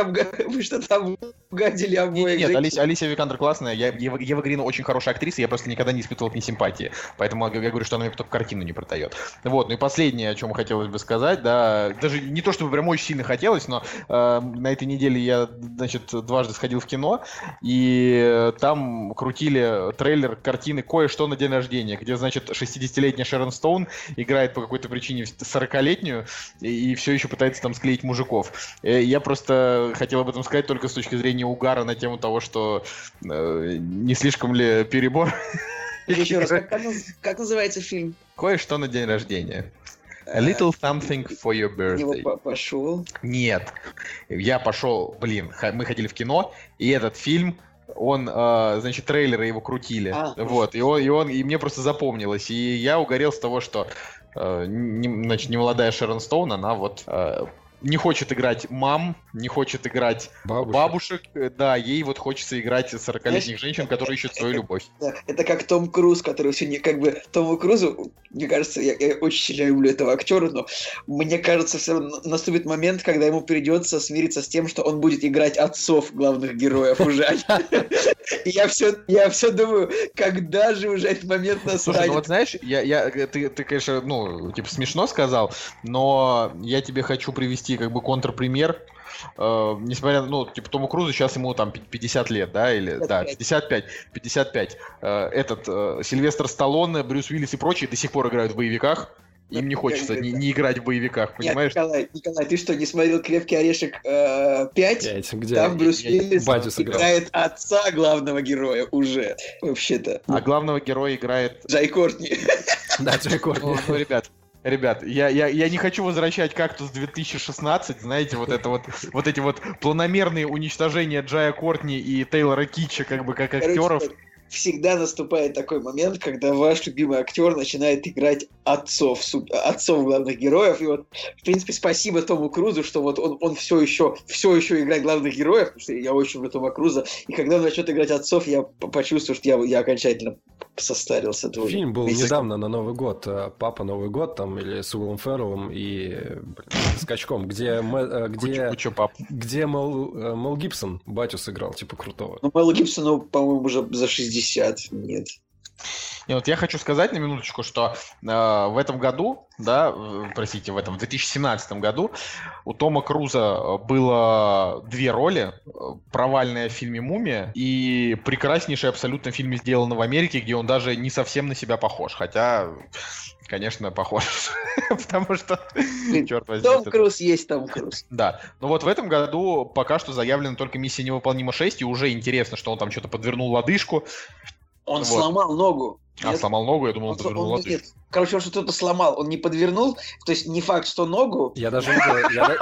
Вы что там обгадили обоих. Нет, Алисия Викандер классная. Ева Грин очень хорошая актриса, я просто никогда не испытывал к ней симпатии. Поэтому я говорю, что она мне только картину не продает. Вот, ну и последнее, о чем хотелось бы сказать, да, даже не то, чтобы прям очень сильно хотелось, но э, на этой неделе я, значит, дважды сходил в кино, и там крутили трейлер картины «Кое-что на день рождения», где, значит, 60-летняя Шерон Стоун играет по какой-то причине 40-летнюю и, и все еще пытается там склеить мужиков. Э, я просто хотел об этом сказать только с точки зрения угара на тему того, что э, не слишком ли перебор. Еще раз, как, как называется фильм? Кое-что на день рождения. A little something for your birthday. Его пошел? Нет. Я пошел, блин, мы ходили в кино, и этот фильм он, э, значит, трейлеры его крутили, а, вот, и он, и он, и мне просто запомнилось, и я угорел с того, что, э, не, значит, немолодая Шерон Стоун, она вот э, не хочет играть мам, не хочет играть бабушек. бабушек. Э, да, ей вот хочется играть 40-летних женщин, которые ищут свою любовь. Это, это как Том Круз, который все не как бы Тому Крузу, мне кажется, я, я очень сильно люблю этого актера, но мне кажется, все равно наступит момент, когда ему придется смириться с тем, что он будет играть отцов главных героев уже. Я все, я все думаю, когда же уже этот момент настанет. Слушай, ну вот знаешь, я, я, ты, ты, конечно, ну, типа смешно сказал, но я тебе хочу привести привести как бы контрпример. Uh, несмотря на, ну, типа, Тому Крузу сейчас ему там 50 лет, да, или, 55. да, 55, 55. Uh, этот, uh, Сильвестр Сталлоне, Брюс Уиллис и прочие до сих пор играют в боевиках. Им не хочется не, не играть в боевиках, понимаешь? Нет, Николай, Николай, ты что, не смотрел «Крепкий орешек э, 5»? 5 где? Там Брюс Уиллис играет отца главного героя уже, вообще-то. А главного героя играет... Джай Кортни. Да, Джай Кортни. Ну, ребят, Ребят, я, я, я не хочу возвращать кактус 2016, знаете, вот это вот, вот эти вот планомерные уничтожения Джая Кортни и Тейлора Китча, как бы, как актеров. Короче, всегда наступает такой момент, когда ваш любимый актер начинает играть отцов, отцов главных героев. И вот, в принципе, спасибо Тому Крузу, что вот он, он все еще, все еще играет главных героев, потому что я очень люблю Тома Круза. И когда он начнет играть отцов, я почувствую, что я, я окончательно состарился тоже. Фильм был Месяц... недавно на Новый год. Э, Папа Новый год там, или с Уиллом Ферреллом и блин, Скачком, где, э, где, куча, куча где Мел, э, Мел Гибсон батю сыграл, типа крутого. Ну, Мел Гибсону, по-моему, уже за 60, нет. И вот я хочу сказать на минуточку, что э, в этом году, да, простите, в этом в 2017 году у Тома Круза было две роли: провальная в фильме "Мумия" и прекраснейший абсолютно фильм сделанный в Америке, где он даже не совсем на себя похож, хотя конечно, похож. Потому что, черт возьми. Том Круз есть Том Круз. Да. Но вот в этом году пока что заявлена только миссия невыполнима 6, и уже интересно, что он там что-то подвернул лодыжку. Он вот. сломал ногу. А, нет? сломал ногу? Я думал, он, он подвернул он, лодыжку. Нет, Короче, он что-то сломал, он не подвернул, то есть не факт, что ногу. Я даже видел, я,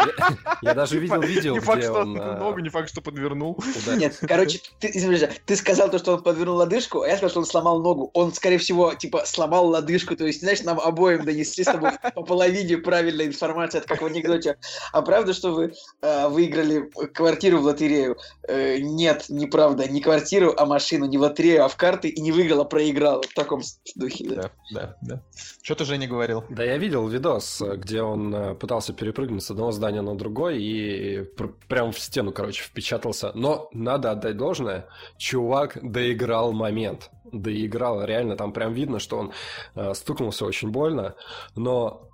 я даже видел видео, Не факт, что он ногу, не факт, что подвернул. Нет, короче, ты, извините, ты сказал то, что он подвернул лодыжку, а я сказал, что он сломал ногу. Он, скорее всего, типа, сломал лодыжку, то есть, знаешь, нам обоим донесли с тобой по половине правильной информации, это как в анекдоте. А правда, что вы э, выиграли квартиру в лотерею? Э, нет, неправда, не квартиру, а машину, не в лотерею, а в карты, и не выиграл, а проиграл. Таком духе. Да, да, да. Что ты, Женя, говорил? Да, я видел видос, где он э, пытался перепрыгнуть с одного здания на другое и пр- прям в стену, короче, впечатался. Но надо отдать должное, чувак доиграл момент. Доиграл, реально, там прям видно, что он э, стукнулся очень больно, но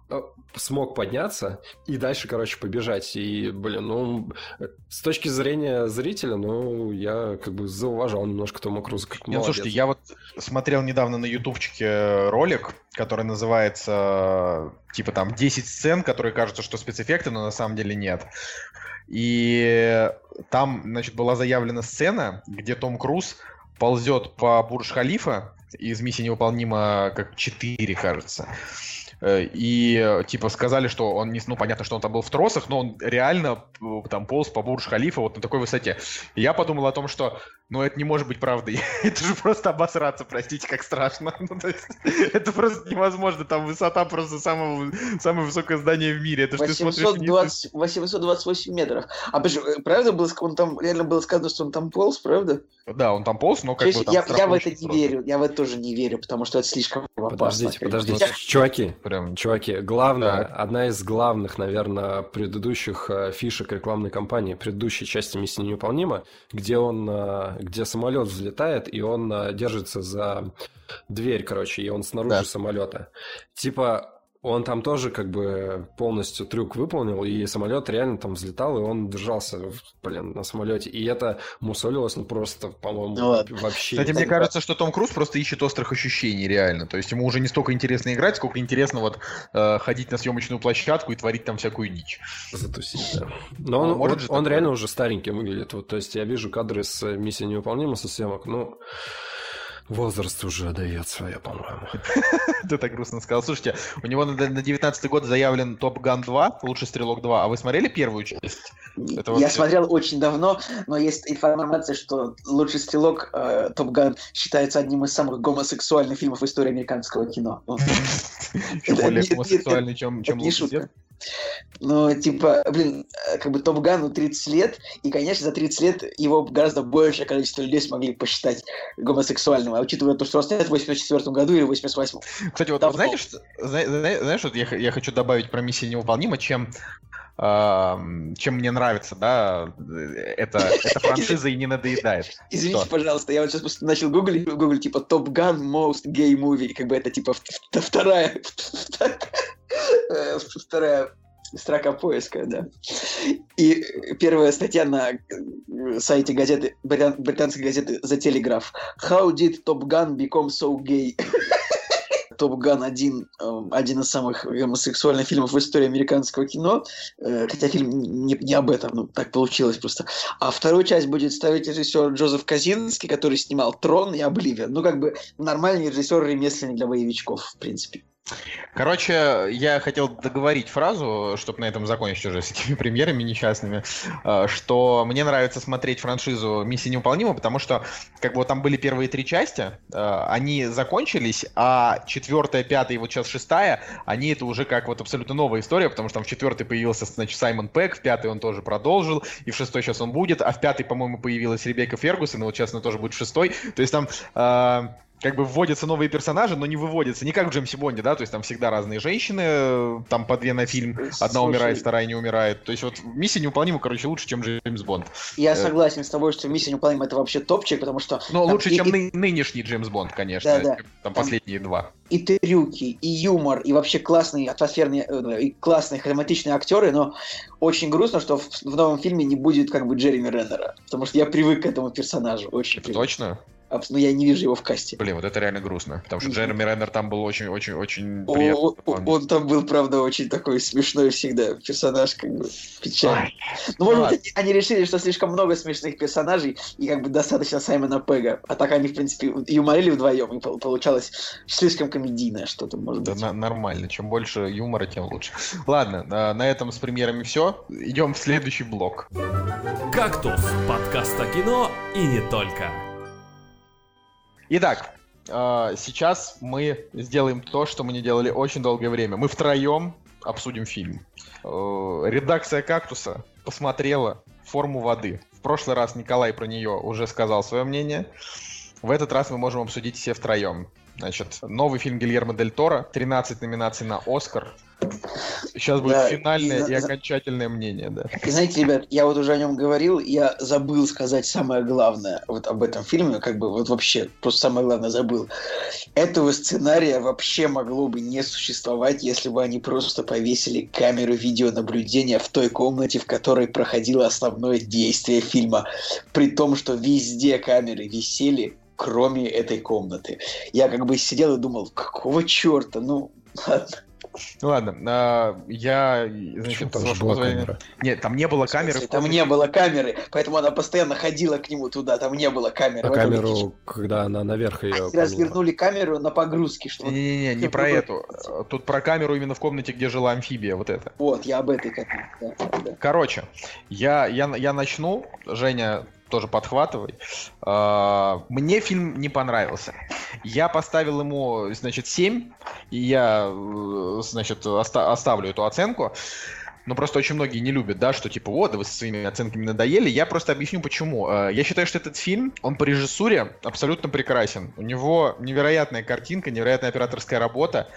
смог подняться и дальше, короче, побежать. И, блин, ну, с точки зрения зрителя, ну, я как бы зауважал немножко Тома Круза как Нет, слушайте, я вот смотрел недавно на ютубчике ролик, который называется, типа, там, 10 сцен, которые кажутся, что спецэффекты, но на самом деле нет. И там, значит, была заявлена сцена, где Том Круз ползет по Бурж-Халифа, из миссии невыполнима как 4, кажется. Э, и типа сказали, что он не, ну понятно, что он там был в тросах, но он реально э, там полз по Бурж-Халифа вот на такой высоте. И я подумал о том, что ну это не может быть правдой. это же просто обосраться, простите, как страшно. ну, есть, это просто невозможно. Там высота просто самого, самое высокое здание в мире. Это 820, 828 метров. А почему, правда было, он там, реально было сказано, что он там полз, правда? Да, он там полз, но как Честно, бы там я, я в это не верю, я в это тоже не верю, потому что это слишком опасно. Подождите, подождите, я... чуваки, прям, чуваки, главное, да. одна из главных, наверное, предыдущих э, фишек рекламной кампании, предыдущей части «Миссия невыполнима», где он э, где самолет взлетает, и он а, держится за дверь, короче, и он снаружи да. самолета. Типа, он там тоже как бы полностью трюк выполнил, и самолет реально там взлетал, и он держался, блин, на самолете. И это мусолилось, ну, просто, по-моему, ну, вообще... Кстати, мне кажется, что Том Круз просто ищет острых ощущений, реально. То есть ему уже не столько интересно играть, сколько интересно вот э, ходить на съемочную площадку и творить там всякую дичь. Затусить, да. Но он, он, он, он реально уже старенький выглядит. Вот, то есть я вижу кадры с миссией невыполнима со съемок, ну... Возраст уже дает свое, по-моему. Ты так грустно сказал. Слушайте, у него на 19 год заявлен Топ Ган 2, Лучший Стрелок 2. А вы смотрели первую часть? Я смотрел очень давно, но есть информация, что Лучший Стрелок Топ Ган считается одним из самых гомосексуальных фильмов в истории американского кино. Еще более гомосексуальный, чем Лучший. Ну, типа, блин, э, как бы Топ Гану 30 лет, и, конечно, за 30 лет его гораздо большее количество людей смогли посчитать гомосексуальным, а учитывая то, что он снят в 84 году или 88 Кстати, вот Давно... знаете, что, знаешь, вот я, я хочу добавить про миссию невыполнима, чем чем мне нравится, да, эта, эта франшиза и не надоедает. Извините, что? пожалуйста, я вот сейчас просто начал гуглить, гуглить, типа, Top Gun Most Gay Movie, как бы это, типа, вторая, вторая строка поиска, да. И первая статья на сайте газеты, британской газеты The Telegraph. How did Top Gun become so gay? Топ Ган один, эм, один из самых гомосексуальных фильмов в истории американского кино, э, хотя фильм не, не об этом, ну, так получилось просто. А вторую часть будет ставить режиссер Джозеф Казинский, который снимал «Трон» и «Обливион». Ну, как бы нормальный режиссер-ремесленник для боевичков, в принципе. Короче, я хотел договорить фразу, чтобы на этом закончить уже с этими премьерами несчастными, э, что мне нравится смотреть франшизу «Миссия невыполнима», потому что как бы там были первые три части, э, они закончились, а четвертая, пятая и вот сейчас шестая, они это уже как вот абсолютно новая история, потому что там в четвертой появился, значит, Саймон Пэк, в пятой он тоже продолжил, и в шестой сейчас он будет, а в пятой, по-моему, появилась Ребекка Фергусон, и вот сейчас она тоже будет в шестой. То есть там э, как бы вводятся новые персонажи, но не выводятся. Не как в Джеймсе Бонде, да, то есть там всегда разные женщины, там по две на фильм, одна Слушай, умирает, вторая не умирает. То есть вот миссия невыполнима, короче, лучше, чем Джеймс Бонд. Я э... согласен с тобой, что миссия невыполнима это вообще топчик, потому что... Ну, лучше, и, чем и... нынешний Джеймс Бонд, конечно. Да, да. Там, там последние два. И трюки, и юмор, и вообще классные атмосферные, э, и классные харизматичные актеры, но очень грустно, что в, в новом фильме не будет как бы Джереми Реннера, потому что я привык к этому персонажу. Очень это точно? Но я не вижу его в касте. Блин, вот это реально грустно, потому что Джереми Реннер там был очень-очень-очень приятный. Он, он там был, правда, очень такой смешной всегда персонаж, как бы печальный. Ну, может быть, они решили, что слишком много смешных персонажей, и как бы достаточно Саймона Пега. А так они, в принципе, юморили вдвоем, и получалось слишком комедийное что-то, может быть. Да, нормально. Чем больше юмора, тем лучше. Ладно, на этом с премьерами все. Идем в следующий блок. «Кактус» — подкаст о кино и не только. Итак, а, сейчас мы сделаем то, что мы не делали очень долгое время. Мы втроем обсудим фильм. Э, редакция «Кактуса» посмотрела «Форму воды». В прошлый раз Николай про нее уже сказал свое мнение. В этот раз мы можем обсудить все втроем. Значит, новый фильм Гильермо Дель Торо, 13 номинаций на Оскар, Сейчас будет да, финальное и, и окончательное мнение, да. И знаете, ребят, я вот уже о нем говорил, я забыл сказать самое главное вот об этом фильме, как бы вот вообще просто самое главное забыл. Этого сценария вообще могло бы не существовать, если бы они просто повесили камеру видеонаблюдения в той комнате, в которой проходило основное действие фильма, при том, что везде камеры висели, кроме этой комнаты. Я как бы сидел и думал, какого черта, ну ладно. Ладно, а, я, значит, там же была камера. Нет, там не было камеры. Там не было камеры, поэтому она постоянно ходила к нему туда, там не было камеры. А камеру, когда она наверх ее... Развернули камеру на погрузке, что Не-не-не, не про эту. Тут про камеру именно в комнате, где жила амфибия, вот это. Вот, я об этой как да, да. Короче, я, я, я начну, Женя, тоже подхватывай. А, мне фильм не понравился. Я поставил ему, значит, 7, и я, э, значит, оста- оставлю эту оценку. Но просто очень многие не любят, да, что типа, вот, вы со своими оценками надоели. Я просто объясню, почему. А, я считаю, что этот фильм, он по режиссуре абсолютно прекрасен. У него невероятная картинка, невероятная операторская работа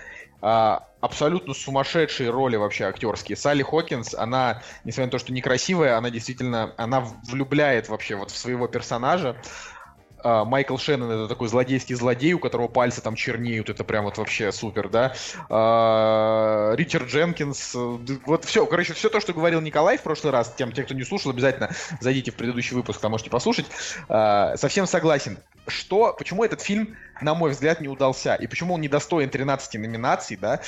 а, абсолютно сумасшедшие роли вообще актерские. Салли Хокинс, она, несмотря на то, что некрасивая, она действительно, она влюбляет вообще вот в своего персонажа. Uh, Майкл Шеннон это такой злодейский злодей, у которого пальцы там чернеют, это прям вот вообще супер, да. Uh, Ричард Дженкинс, вот все, короче, все то, что говорил Николай в прошлый раз, тем, те, кто не слушал, обязательно зайдите в предыдущий выпуск, там можете послушать. Uh, совсем согласен. Что, почему этот фильм, на мой взгляд, не удался, и почему он не достоин 13 номинаций, да?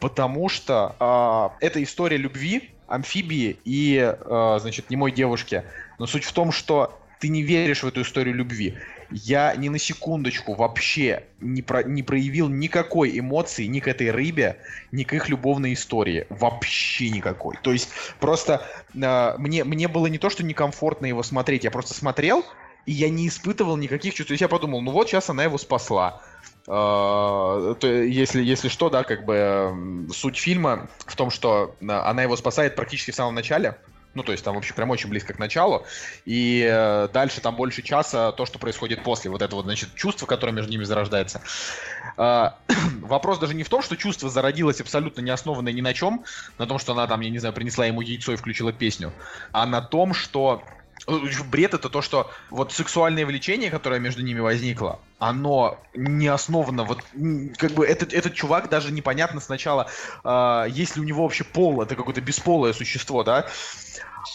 Потому что это история любви, амфибии и, значит, немой девушки. Но суть в том, что ты не веришь в эту историю любви. Я ни на секундочку вообще не, про, не проявил никакой эмоции ни к этой рыбе, ни к их любовной истории. Вообще никакой. То есть просто э, мне, мне было не то, что некомфортно его смотреть, я просто смотрел, и я не испытывал никаких чувств. То есть я подумал, ну вот сейчас она его спасла. То, если, если что, да, как бы суть фильма в том, что она его спасает практически в самом начале. Ну, то есть там вообще прям очень близко к началу. И э, дальше там больше часа то, что происходит после. Вот это вот, значит, чувство, которое между ними зарождается. Э, вопрос даже не в том, что чувство зародилось абсолютно не основанное ни на чем, на том, что она там, я не знаю, принесла ему яйцо и включила песню, а на том, что бред это то, что вот сексуальное влечение, которое между ними возникло, оно не основано, вот как бы этот, этот чувак даже непонятно сначала, э, есть ли у него вообще пол, это какое-то бесполое существо, да,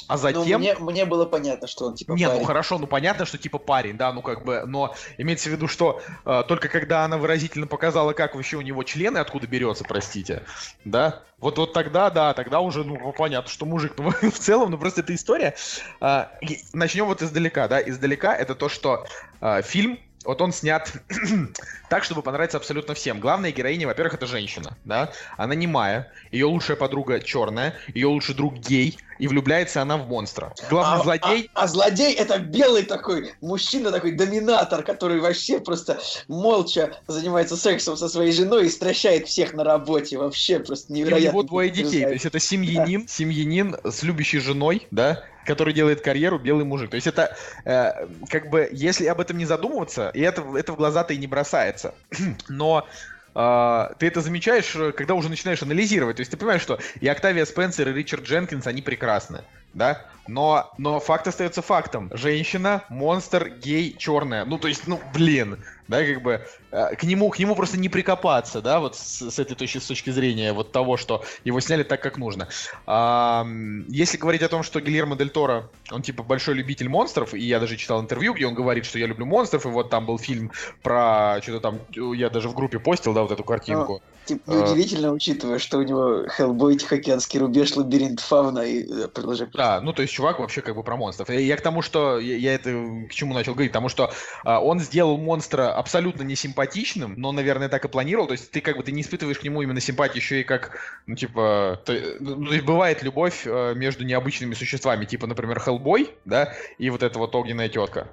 а ну, затем... Ну, мне, мне было понятно, что он типа Нет, ну парень. ну хорошо, ну понятно, что типа парень, да, ну как бы, но имеется в виду, что э, только когда она выразительно показала, как вообще у него члены откуда берется, простите, да, вот, вот тогда, да, тогда уже, ну, понятно, что мужик, ну, в целом, ну, просто эта история. Э, начнем вот издалека, да, издалека это то, что э, фильм вот он снят так, чтобы понравиться абсолютно всем. Главная героиня, во-первых, это женщина, да, она не Майя, ее лучшая подруга черная, ее лучший друг гей, и влюбляется она в монстра. Главный а, злодей... А, а злодей это белый такой мужчина, такой доминатор, который вообще просто молча занимается сексом со своей женой и стращает всех на работе. Вообще просто невероятно. И у него двое детей, то есть это семьянин, да. семьянин с любящей женой, да, который делает карьеру белый мужик. То есть это э, как бы, если об этом не задумываться, и это, это в глаза-то и не бросается. Но Uh, ты это замечаешь, когда уже начинаешь анализировать. То есть ты понимаешь, что и Октавия Спенсер, и Ричард Дженкинс, они прекрасны, да? Но, но факт остается фактом. Женщина, монстр, гей, черная. Ну, то есть, ну, блин, да, как бы э, к нему, к нему просто не прикопаться, да, вот с, с этой точки, с точки зрения вот того, что его сняли так, как нужно. А, если говорить о том, что Гильермо Дель Торо, он типа большой любитель монстров, и я даже читал интервью, где он говорит, что я люблю монстров, и вот там был фильм про что-то там, я даже в группе постил, да, вот эту картинку. Типа, неудивительно, а, учитывая, что у него Хеллбой, Тихоокеанский рубеж, лабиринт фауна и э, продолжай. Да, ну то есть чувак вообще как бы про монстров. И я к тому, что я, я это к чему начал говорить, потому что а, он сделал монстра абсолютно не симпатичным, но, наверное, так и планировал. То есть ты как бы ты не испытываешь к нему именно симпатию еще и как, ну, типа, ты, ну, то есть бывает любовь э, между необычными существами, типа, например, Хеллбой, да, и вот эта вот огненная тетка.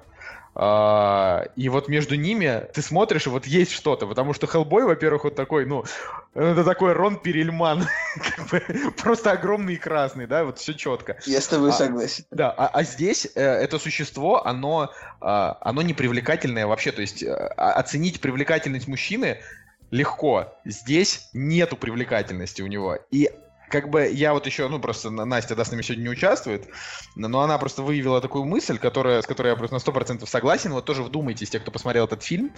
А, и вот между ними ты смотришь, и вот есть что-то, потому что Хеллбой, во-первых, вот такой, ну, это такой Рон Перельман, просто огромный и красный, да, вот все четко. Я с тобой а, согласен. Да, а, а здесь э, это существо, оно, э, оно непривлекательное вообще, то есть э, оценить привлекательность мужчины легко. Здесь нету привлекательности у него. И как бы я вот еще, ну просто Настя, да, с нами сегодня не участвует, но она просто выявила такую мысль, которая, с которой я просто на 100% согласен. Вот тоже вдумайтесь, те, кто посмотрел этот фильм.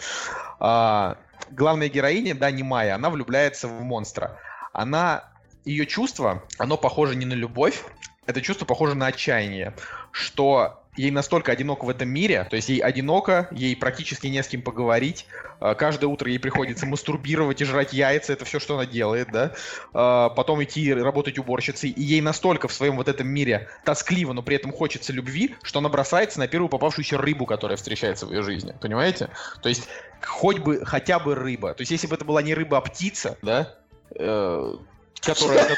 А, главная героиня, да, не Майя, она влюбляется в монстра. Она, ее чувство, оно похоже не на любовь, это чувство похоже на отчаяние, что ей настолько одиноко в этом мире, то есть ей одиноко, ей практически не с кем поговорить, а, каждое утро ей приходится мастурбировать и жрать яйца, это все, что она делает, да, а, потом идти работать уборщицей, и ей настолько в своем вот этом мире тоскливо, но при этом хочется любви, что она бросается на первую попавшуюся рыбу, которая встречается в ее жизни, понимаете? То есть хоть бы, хотя бы рыба, то есть если бы это была не рыба, а птица, да, э, которая...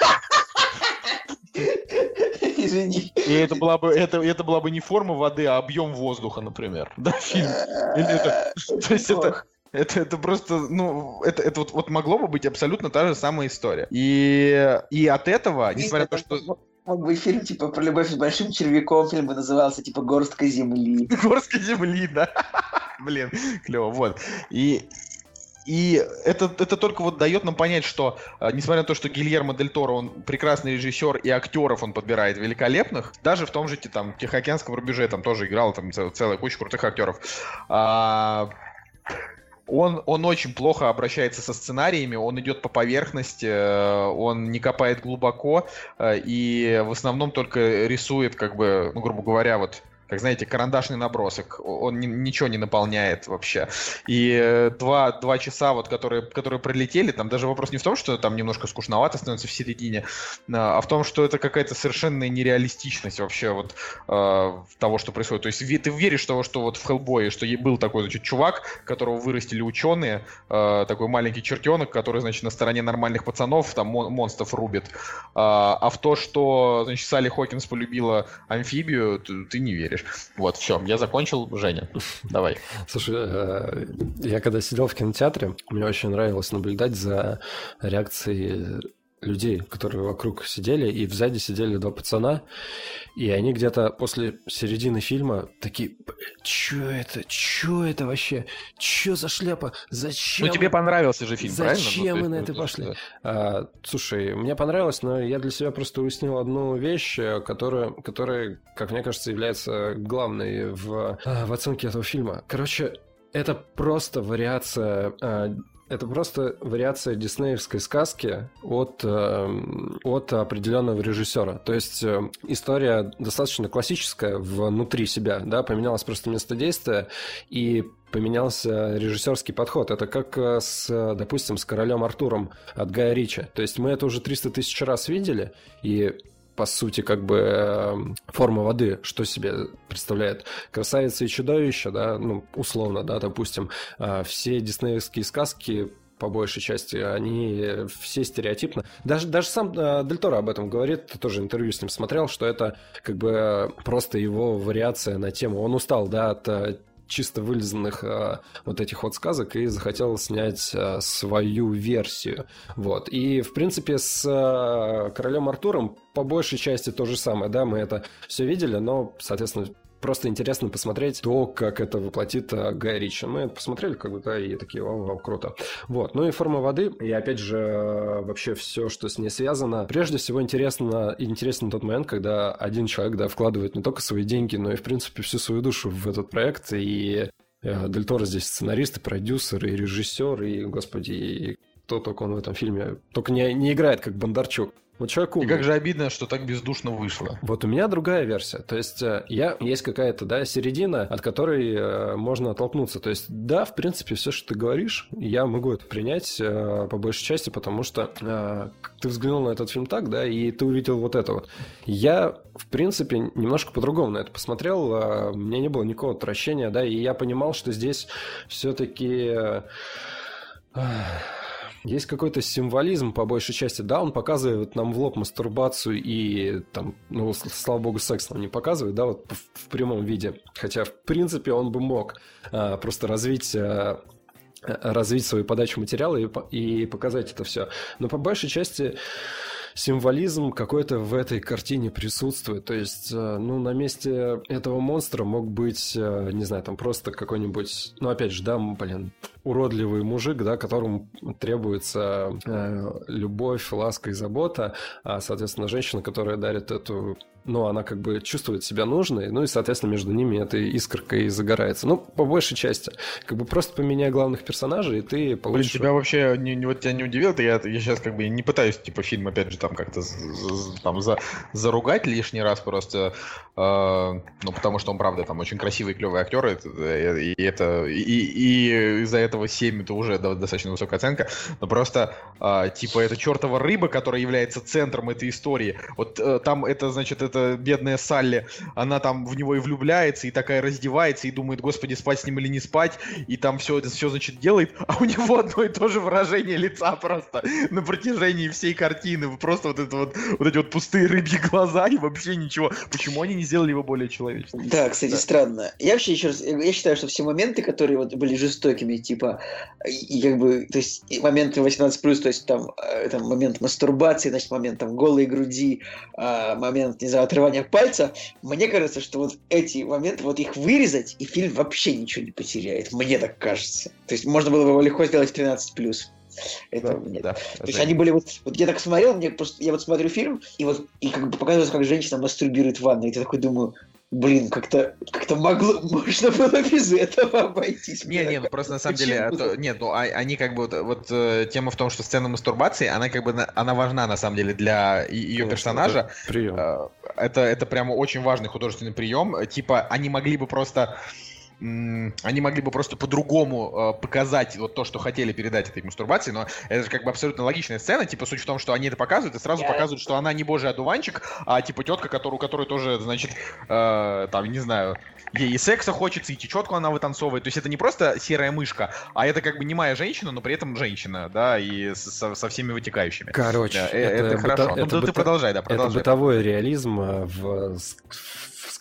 Извини. И это была бы это, это была бы не форма воды, а объем воздуха, например. Да, фильм. Или это, то есть это, это, это просто, ну, это, это вот, вот могло бы быть абсолютно та же самая история. И, и от этого, несмотря на то, что... Мог бы фильм, типа, про любовь с большим червяком, фильм бы назывался, типа, «Горстка земли». «Горстка земли», да. Блин, клево, вот. И, и это, это только вот дает нам понять, что, э, несмотря на то, что Гильермо Дель Торо, он прекрасный режиссер, и актеров он подбирает великолепных, даже в том же там, Тихоокеанском рубеже там тоже играл там целая куча крутых актеров. А, он, он очень плохо обращается со сценариями, он идет по поверхности, э, он не копает глубоко, э, и в основном только рисует, как бы, ну, грубо говоря, вот как знаете, карандашный набросок. Он ни, ничего не наполняет вообще. И э, два, два часа, вот, которые, которые пролетели, там даже вопрос не в том, что там немножко скучновато становится в середине, а, а в том, что это какая-то совершенная нереалистичность вообще вот э, того, что происходит. То есть ты веришь в того, что вот в Хеллбое, что был такой, значит, чувак, которого вырастили ученые, э, такой маленький чертенок, который, значит, на стороне нормальных пацанов там мон- монстров рубит. А, а в то, что, значит, Салли Хокинс полюбила амфибию, ты, ты не веришь веришь. Вот, все, я закончил. Женя, давай. Слушай, э, я когда сидел в кинотеатре, мне очень нравилось наблюдать за реакцией людей, которые вокруг сидели, и сзади сидели два пацана, и они где-то после середины фильма такие, чё это, чё это вообще, чё за шляпа, зачем? Ну тебе понравился же фильм, зачем правильно? Зачем мы на это пошли? А, слушай, мне понравилось, но я для себя просто уяснил одну вещь, которая, которая, как мне кажется, является главной в, в оценке этого фильма. Короче, это просто вариация а, это просто вариация диснеевской сказки от, э, от определенного режиссера. То есть э, история достаточно классическая внутри себя, да, поменялось просто место действия и поменялся режиссерский подход. Это как э, с, допустим, с королем Артуром от Гая Ричи. То есть мы это уже 300 тысяч раз видели, и по сути, как бы эм, форма воды, что себе представляет красавица и чудовище, да, ну, условно, да, допустим, а, все диснеевские сказки по большей части, они все стереотипно. Даже, даже сам э, Дель Торо об этом говорит, тоже интервью с ним смотрел, что это как бы просто его вариация на тему. Он устал, да, от э, чисто вылизанных э, вот этих вот сказок и захотел снять э, свою версию. Вот. И, в принципе, с э, Королем Артуром по большей части то же самое, да, мы это все видели, но, соответственно, просто интересно посмотреть то, как это воплотит а, Гай Ричи. Мы это посмотрели, как бы, да, и такие, вау, вау, круто. Вот. Ну и форма воды, и опять же, вообще все, что с ней связано. Прежде всего, интересно, интересен тот момент, когда один человек, да, вкладывает не только свои деньги, но и, в принципе, всю свою душу в этот проект, и э, Дель Торо здесь сценарист, и продюсер, и режиссер, и, господи, и кто только он в этом фильме, только не, не играет как Бондарчук. Вот человек умный. И как же обидно, что так бездушно вышло. Вот у меня другая версия. То есть, э, я, есть какая-то, да, середина, от которой э, можно оттолкнуться. То есть, да, в принципе, все, что ты говоришь, я могу это принять э, по большей части, потому что ты взглянул на этот фильм так, да, и ты увидел вот это вот. Я, в принципе, немножко по-другому на это посмотрел. У меня не было никакого отвращения, да, и я понимал, что здесь все-таки... Есть какой-то символизм по большей части. Да, он показывает нам в лоб мастурбацию и там, ну, слава богу, секс нам не показывает, да, вот в, в прямом виде. Хотя, в принципе, он бы мог а, просто развить а, развить свою подачу материала и, и показать это все. Но по большей части символизм какой-то в этой картине присутствует. То есть, а, ну, на месте этого монстра мог быть, а, не знаю, там просто какой-нибудь... Ну, опять же, да, блин, уродливый мужик, да, которому требуется э, любовь, ласка и забота, а, соответственно, женщина, которая дарит эту но она как бы чувствует себя нужной, ну и, соответственно, между ними эта искорка и загорается. Ну, по большей части. Как бы просто поменяй главных персонажей, и ты получишь... Блин, тебя вообще не, не, вот тебя не удивило? Я, я сейчас как бы не пытаюсь, типа, фильм, опять же, там как-то там за, заругать лишний раз просто, э, ну, потому что он, правда, там очень красивый, клевый актер, и, и это, и, и из-за этого 7 это уже достаточно высокая оценка, но просто, э, типа, это чертова рыба, которая является центром этой истории. Вот э, там это, значит, это бедная Салли, она там в него и влюбляется, и такая раздевается, и думает, господи, спать с ним или не спать, и там все, все значит, делает, а у него одно и то же выражение лица просто на протяжении всей картины. Просто вот это вот, вот эти вот пустые рыбьи глаза и вообще ничего. Почему они не сделали его более человечным? Да, кстати, да. странно. Я вообще еще раз, я считаю, что все моменты, которые вот были жестокими, типа, и как бы, то есть моменты 18+, то есть там, э, там момент мастурбации, значит, момент там голой груди, а, момент, не знаю, отрывания пальца, мне кажется, что вот эти моменты, вот их вырезать, и фильм вообще ничего не потеряет. Мне так кажется. То есть можно было бы его легко сделать 13+. Это да, нет. Да, То есть они были вот, вот я так смотрел, мне просто я вот смотрю фильм и вот и как бы показывается, как женщина мастурбирует в ванной, и ты такой думаю, блин, как-то как могло, можно было без этого обойтись. Не, не, ну просто на самом деле, а то, нет, ну а, они как бы вот, вот э, тема в том, что сцена мастурбации, она как бы она важна на самом деле для ее персонажа. Прием. Э, это это прямо очень важный художественный прием. Типа они могли бы просто они могли бы просто по-другому э, показать вот то, что хотели передать этой мастурбации, но это же как бы абсолютно логичная сцена, типа суть в том, что они это показывают и сразу yeah. показывают, что она не божий одуванчик, а типа тетка, которую, которой тоже, значит, э, там, не знаю, ей и секса хочется, и течетку она вытанцовывает. То есть это не просто серая мышка, а это как бы немая женщина, но при этом женщина, да, и со, со всеми вытекающими. Короче, да, это, это хорошо. Быто... Ну, это ты быто... продолжай, да, продолжай. Это бытовой реализм э, в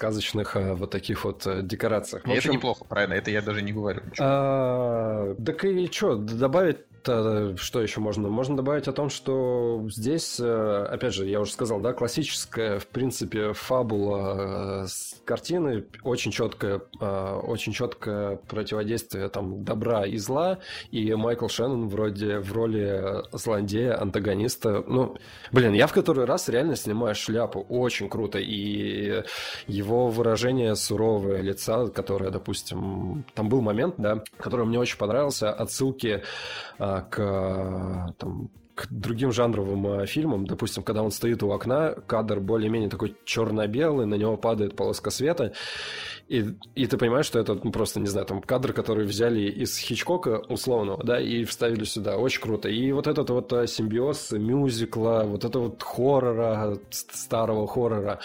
сказочных а, вот таких вот э, декорациях. Общем, это неплохо, правильно, это я даже не говорю. А, так и что, добавить что еще можно? Можно добавить о том, что здесь, э, опять же, я уже сказал, да, классическая, в принципе, фабула картины, очень четкое, очень четкое противодействие там добра и зла, и Майкл Шеннон вроде в роли злодея, антагониста. Ну, блин, я в который раз реально снимаю шляпу, очень круто, и его выражение суровое лица, которое, допустим, там был момент, да, который мне очень понравился, отсылки а, к там, к другим жанровым э, фильмам, допустим, когда он стоит у окна, кадр более-менее такой черно-белый, на него падает полоска света, и, и ты понимаешь, что это ну, просто, не знаю, там кадр, который взяли из Хичкока условного, да, и вставили сюда. Очень круто. И вот этот вот э, симбиоз мюзикла, вот это вот хоррора, старого хоррора,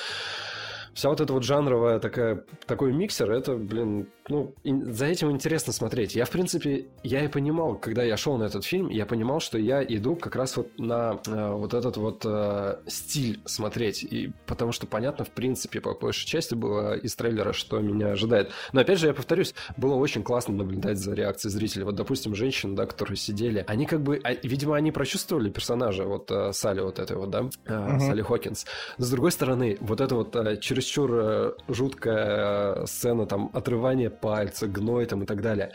вся вот эта вот жанровая такая, такой миксер, это, блин, ну, за этим интересно смотреть. Я, в принципе, я и понимал, когда я шел на этот фильм, я понимал, что я иду как раз вот на э, вот этот вот э, стиль смотреть. И потому что понятно, в принципе, по большей части было из трейлера, что меня ожидает. Но опять же, я повторюсь, было очень классно наблюдать за реакцией зрителей. Вот, допустим, женщины, да, которые сидели, они как бы, а, видимо, они прочувствовали персонажа, вот э, Салли вот этой вот, да, э, uh-huh. Салли Хокинс. Но, с другой стороны, вот эта вот э, чересчур э, жуткая э, сцена там отрывания пальцы, гной там и так далее.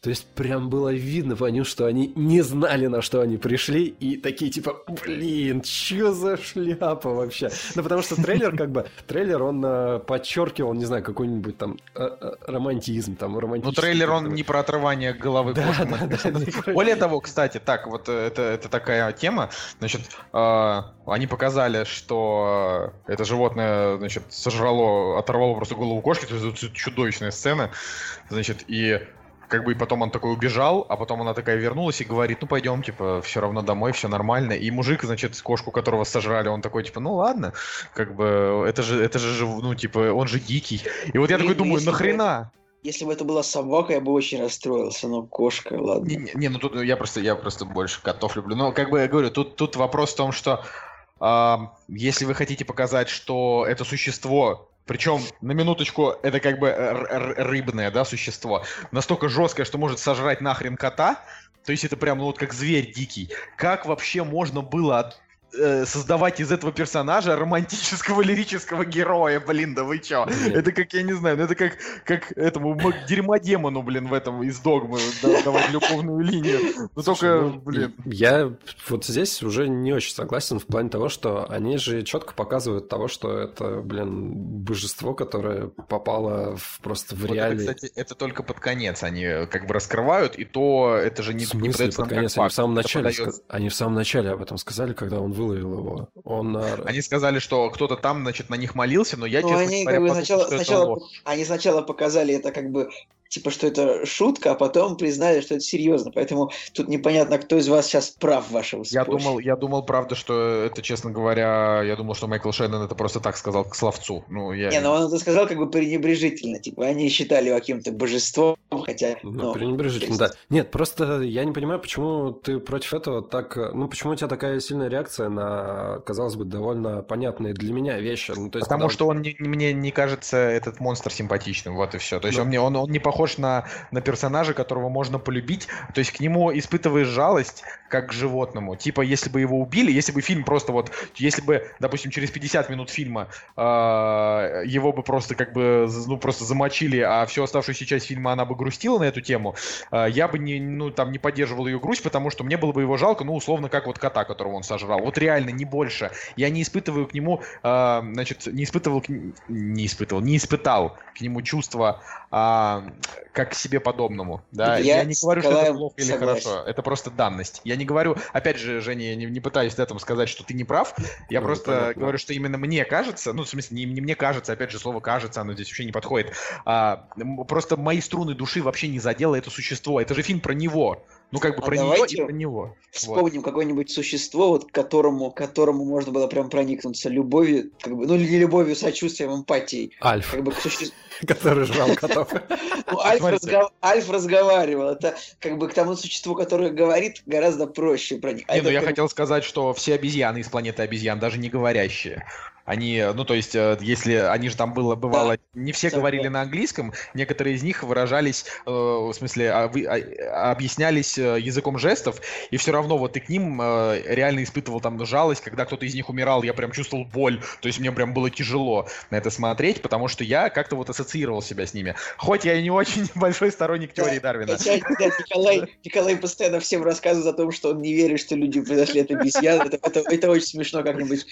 То есть прям было видно ним, что они не знали, на что они пришли, и такие типа, блин, что за шляпа вообще? Ну, потому что трейлер как бы, трейлер, он э, подчеркивал, не знаю, какой-нибудь там романтизм, там, романтизм. Ну, трейлер, он не про отрывание головы да, да, да, Более того, кстати, так, вот это, это такая тема, значит, они показали, что это животное, значит, сожрало, оторвало просто голову кошки, то есть это чудовищная сцена, значит, и как бы и потом он такой убежал, а потом она такая вернулась и говорит, ну пойдем, типа, все равно домой, все нормально. И мужик, значит, кошку, которого сожрали, он такой, типа, ну ладно, как бы, это же, это же, ну, типа, он же дикий. И вот я такой думаю, нахрена? Если бы это была собака, я бы очень расстроился, но кошка, ладно. Не, не, не ну тут я просто, я просто больше котов люблю. Но, как бы я говорю, тут, тут вопрос в том, что если вы хотите показать, что это существо причем, на минуточку, это как бы рыбное, да, существо. Настолько жесткое, что может сожрать нахрен кота. То есть это прям, ну вот как зверь дикий. Как вообще можно было э, создавать из этого персонажа романтического лирического героя, блин, да вы чё? Нет. Это как, я не знаю, ну это как, как этому дерьмодемону, блин, в этом из догмы давать любовную линию. Ну только, ну, блин. Я вот здесь уже не очень согласен в плане того, что они же четко показывают того, что это, блин, божество, которое попало в, просто в вот реалии. Это, кстати, это только под конец они как бы раскрывают, и то это же не, в не под конец? Они в самом начале, подается... они в самом начале об этом сказали, когда он выловил его. Он... Они сказали, что кто-то там, значит, на них молился, но я, ну, честно они, говоря, как бы, сначала, сначала, они сначала показали это как бы типа, что это шутка, а потом признали, что это серьезно. Поэтому тут непонятно, кто из вас сейчас прав в вашем споре. Я думал, я думал, правда, что это, честно говоря, я думал, что Майкл Шеннон это просто так сказал к словцу. Ну, я... Не, но он это сказал как бы пренебрежительно. Типа, они считали его каким-то божеством, хотя... Ну, ну пренебрежительно, есть... да. Нет, просто я не понимаю, почему ты против этого так... Ну, почему у тебя такая сильная реакция на, казалось бы, довольно понятные для меня вещи? Ну, то есть, Потому когда... что он не, мне не кажется этот монстр симпатичным, вот и все. То есть ну... он, мне, он, он не похож похож на, на персонажа, которого можно полюбить. То есть к нему испытываешь жалость, как к животному. Типа, если бы его убили, если бы фильм просто вот, если бы, допустим, через 50 минут фильма э, его бы просто как бы, ну, просто замочили, а всю оставшуюся часть фильма она бы грустила на эту тему, э, я бы не, ну, там, не поддерживал ее грусть, потому что мне было бы его жалко, ну, условно, как вот кота, которого он сожрал. Вот реально, не больше. Я не испытываю к нему, э, значит, не испытывал, к... не испытывал, не испытал к нему чувства а, как к себе подобному. Да? Я, я не говорю, что это плохо или хорошо. Это просто данность. Я не говорю, опять же, Женя, я не, не пытаюсь в этом сказать, что ты не прав. Я ну, просто понятно. говорю, что именно мне кажется, ну, в смысле, не, не мне кажется, опять же, слово кажется, оно здесь вообще не подходит. А, просто мои струны души вообще не задело это существо. Это же фильм про него. Ну, как бы а про нее и про него. Вспомним вот. какое-нибудь существо, вот к которому, которому можно было прям проникнуться любовью, как бы, ну, не любовью, сочувствием, эмпатией. Альф. Как бы к существу. Который жрал котов. Ну, Альф разговаривал. Это как бы к тому существу, которое говорит, гораздо проще проникнуть. Не, ну я хотел сказать, что все обезьяны из планеты обезьян, даже не говорящие. Они, ну то есть, э, если они же там было, бывало, да. не все говорили на английском, некоторые из них выражались, э, в смысле, а, а, объяснялись э, языком жестов, и все равно вот и к ним реально испытывал там жалость, когда кто-то из них умирал, я прям чувствовал боль, то есть мне прям было тяжело на это смотреть, потому что я как-то вот ассоциировал себя с ними. Хоть я и не очень большой сторонник теории Дарвина. Николай, Николай постоянно всем рассказывает о том, что он не верит, что люди произошли от обезьян. Это, это, это очень смешно как-нибудь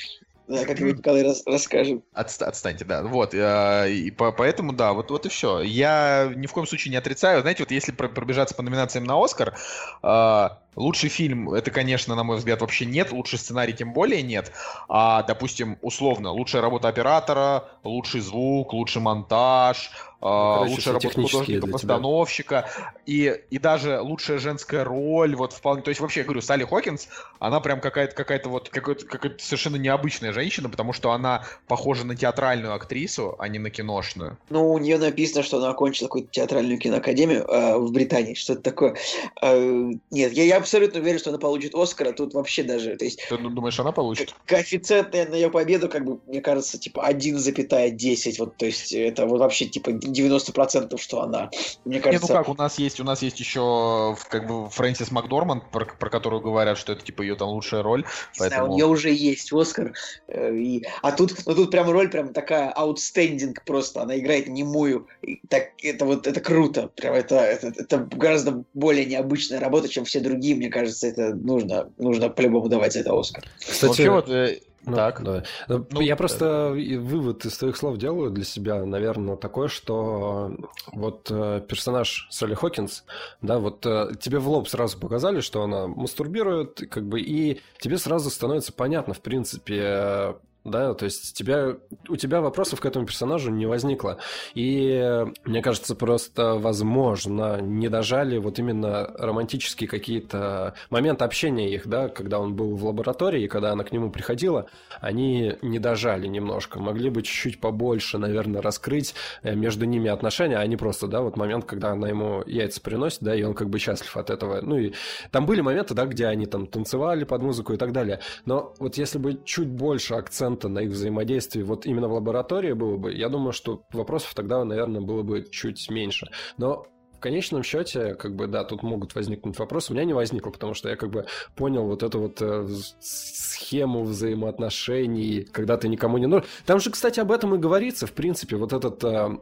да, как-нибудь Николай рас, расскажет. Отста- отстаньте, да. Вот. Э, и по- поэтому, да, вот, вот и все. Я ни в коем случае не отрицаю. Знаете, вот если пробежаться по номинациям на Оскар, э, лучший фильм, это, конечно, на мой взгляд, вообще нет. Лучший сценарий тем более нет. А, допустим, условно, лучшая работа оператора, лучший звук, лучший монтаж, ну, короче, лучшая работа художника-постановщика, и, и даже лучшая женская роль, вот вполне, то есть вообще, я говорю, Салли Хокинс, она прям какая-то какая-то вот какая-то, какая-то совершенно необычная женщина, потому что она похожа на театральную актрису, а не на киношную. Ну, у нее написано, что она окончила какую-то театральную киноакадемию э, в Британии, что-то такое. Э, нет, я, я абсолютно уверен, что она получит Оскара, тут вообще даже, то есть... Ты думаешь, она получит? Коэффициент на ее победу, как бы, мне кажется, типа 1,10, вот, то есть это вот вообще, типа, 90% что она. Мне кажется... Не, ну как, у нас есть, у нас есть еще как бы Фрэнсис Макдорманд, про, про которую говорят, что это типа ее там лучшая роль. Поэтому... Да, у нее уже есть Оскар. Э, и... А тут, ну тут прям роль прям такая outstanding просто. Она играет немую. И так, это вот это круто. Прям это, это, это гораздо более необычная работа, чем все другие. Мне кажется, это нужно, нужно по-любому давать это Оскар. Кстати, вот, э, ну, так. Да. Ну, ну, я просто э... вывод из твоих слов делаю для себя, наверное, такой, что вот э, персонаж Салли Хокинс, да, вот э, тебе в лоб сразу показали, что она мастурбирует, как бы, и тебе сразу становится понятно, в принципе, да, то есть тебя, у тебя вопросов к этому персонажу не возникло. И мне кажется, просто, возможно, не дожали вот именно романтические какие-то моменты общения их, да, когда он был в лаборатории, когда она к нему приходила, они не дожали немножко. Могли бы чуть-чуть побольше, наверное, раскрыть э, между ними отношения, а не просто, да, вот момент, когда она ему яйца приносит, да, и он как бы счастлив от этого. Ну и там были моменты, да, где они там танцевали под музыку и так далее. Но вот если бы чуть больше акцент акцента на их взаимодействии вот именно в лаборатории было бы, я думаю, что вопросов тогда, наверное, было бы чуть меньше. Но в конечном счете, как бы, да, тут могут возникнуть вопросы. У меня не возникло, потому что я как бы понял вот эту вот э, схему взаимоотношений, когда ты никому не нужен. Там же, кстати, об этом и говорится, в принципе, вот этот э,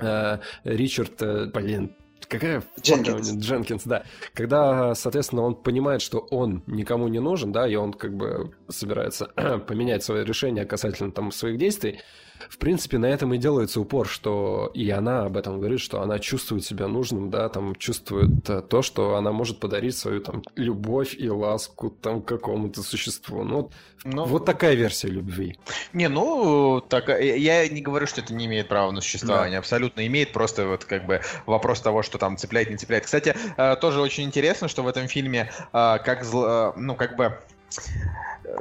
э, Ричард, э, блин, какая Дженкинс. Дженкинс, да. Когда, соответственно, он понимает, что он никому не нужен, да, и он как бы собирается поменять свое решение касательно там своих действий, в принципе, на этом и делается упор, что и она об этом говорит, что она чувствует себя нужным, да, там чувствует э, то, что она может подарить свою там любовь и ласку там какому-то существу. Ну, ну вот такая версия любви. Не, ну, так, э, я не говорю, что это не имеет права на существование, да. абсолютно имеет, просто вот как бы вопрос того, что там цепляет, не цепляет. Кстати, э, тоже очень интересно, что в этом фильме как, ну, как бы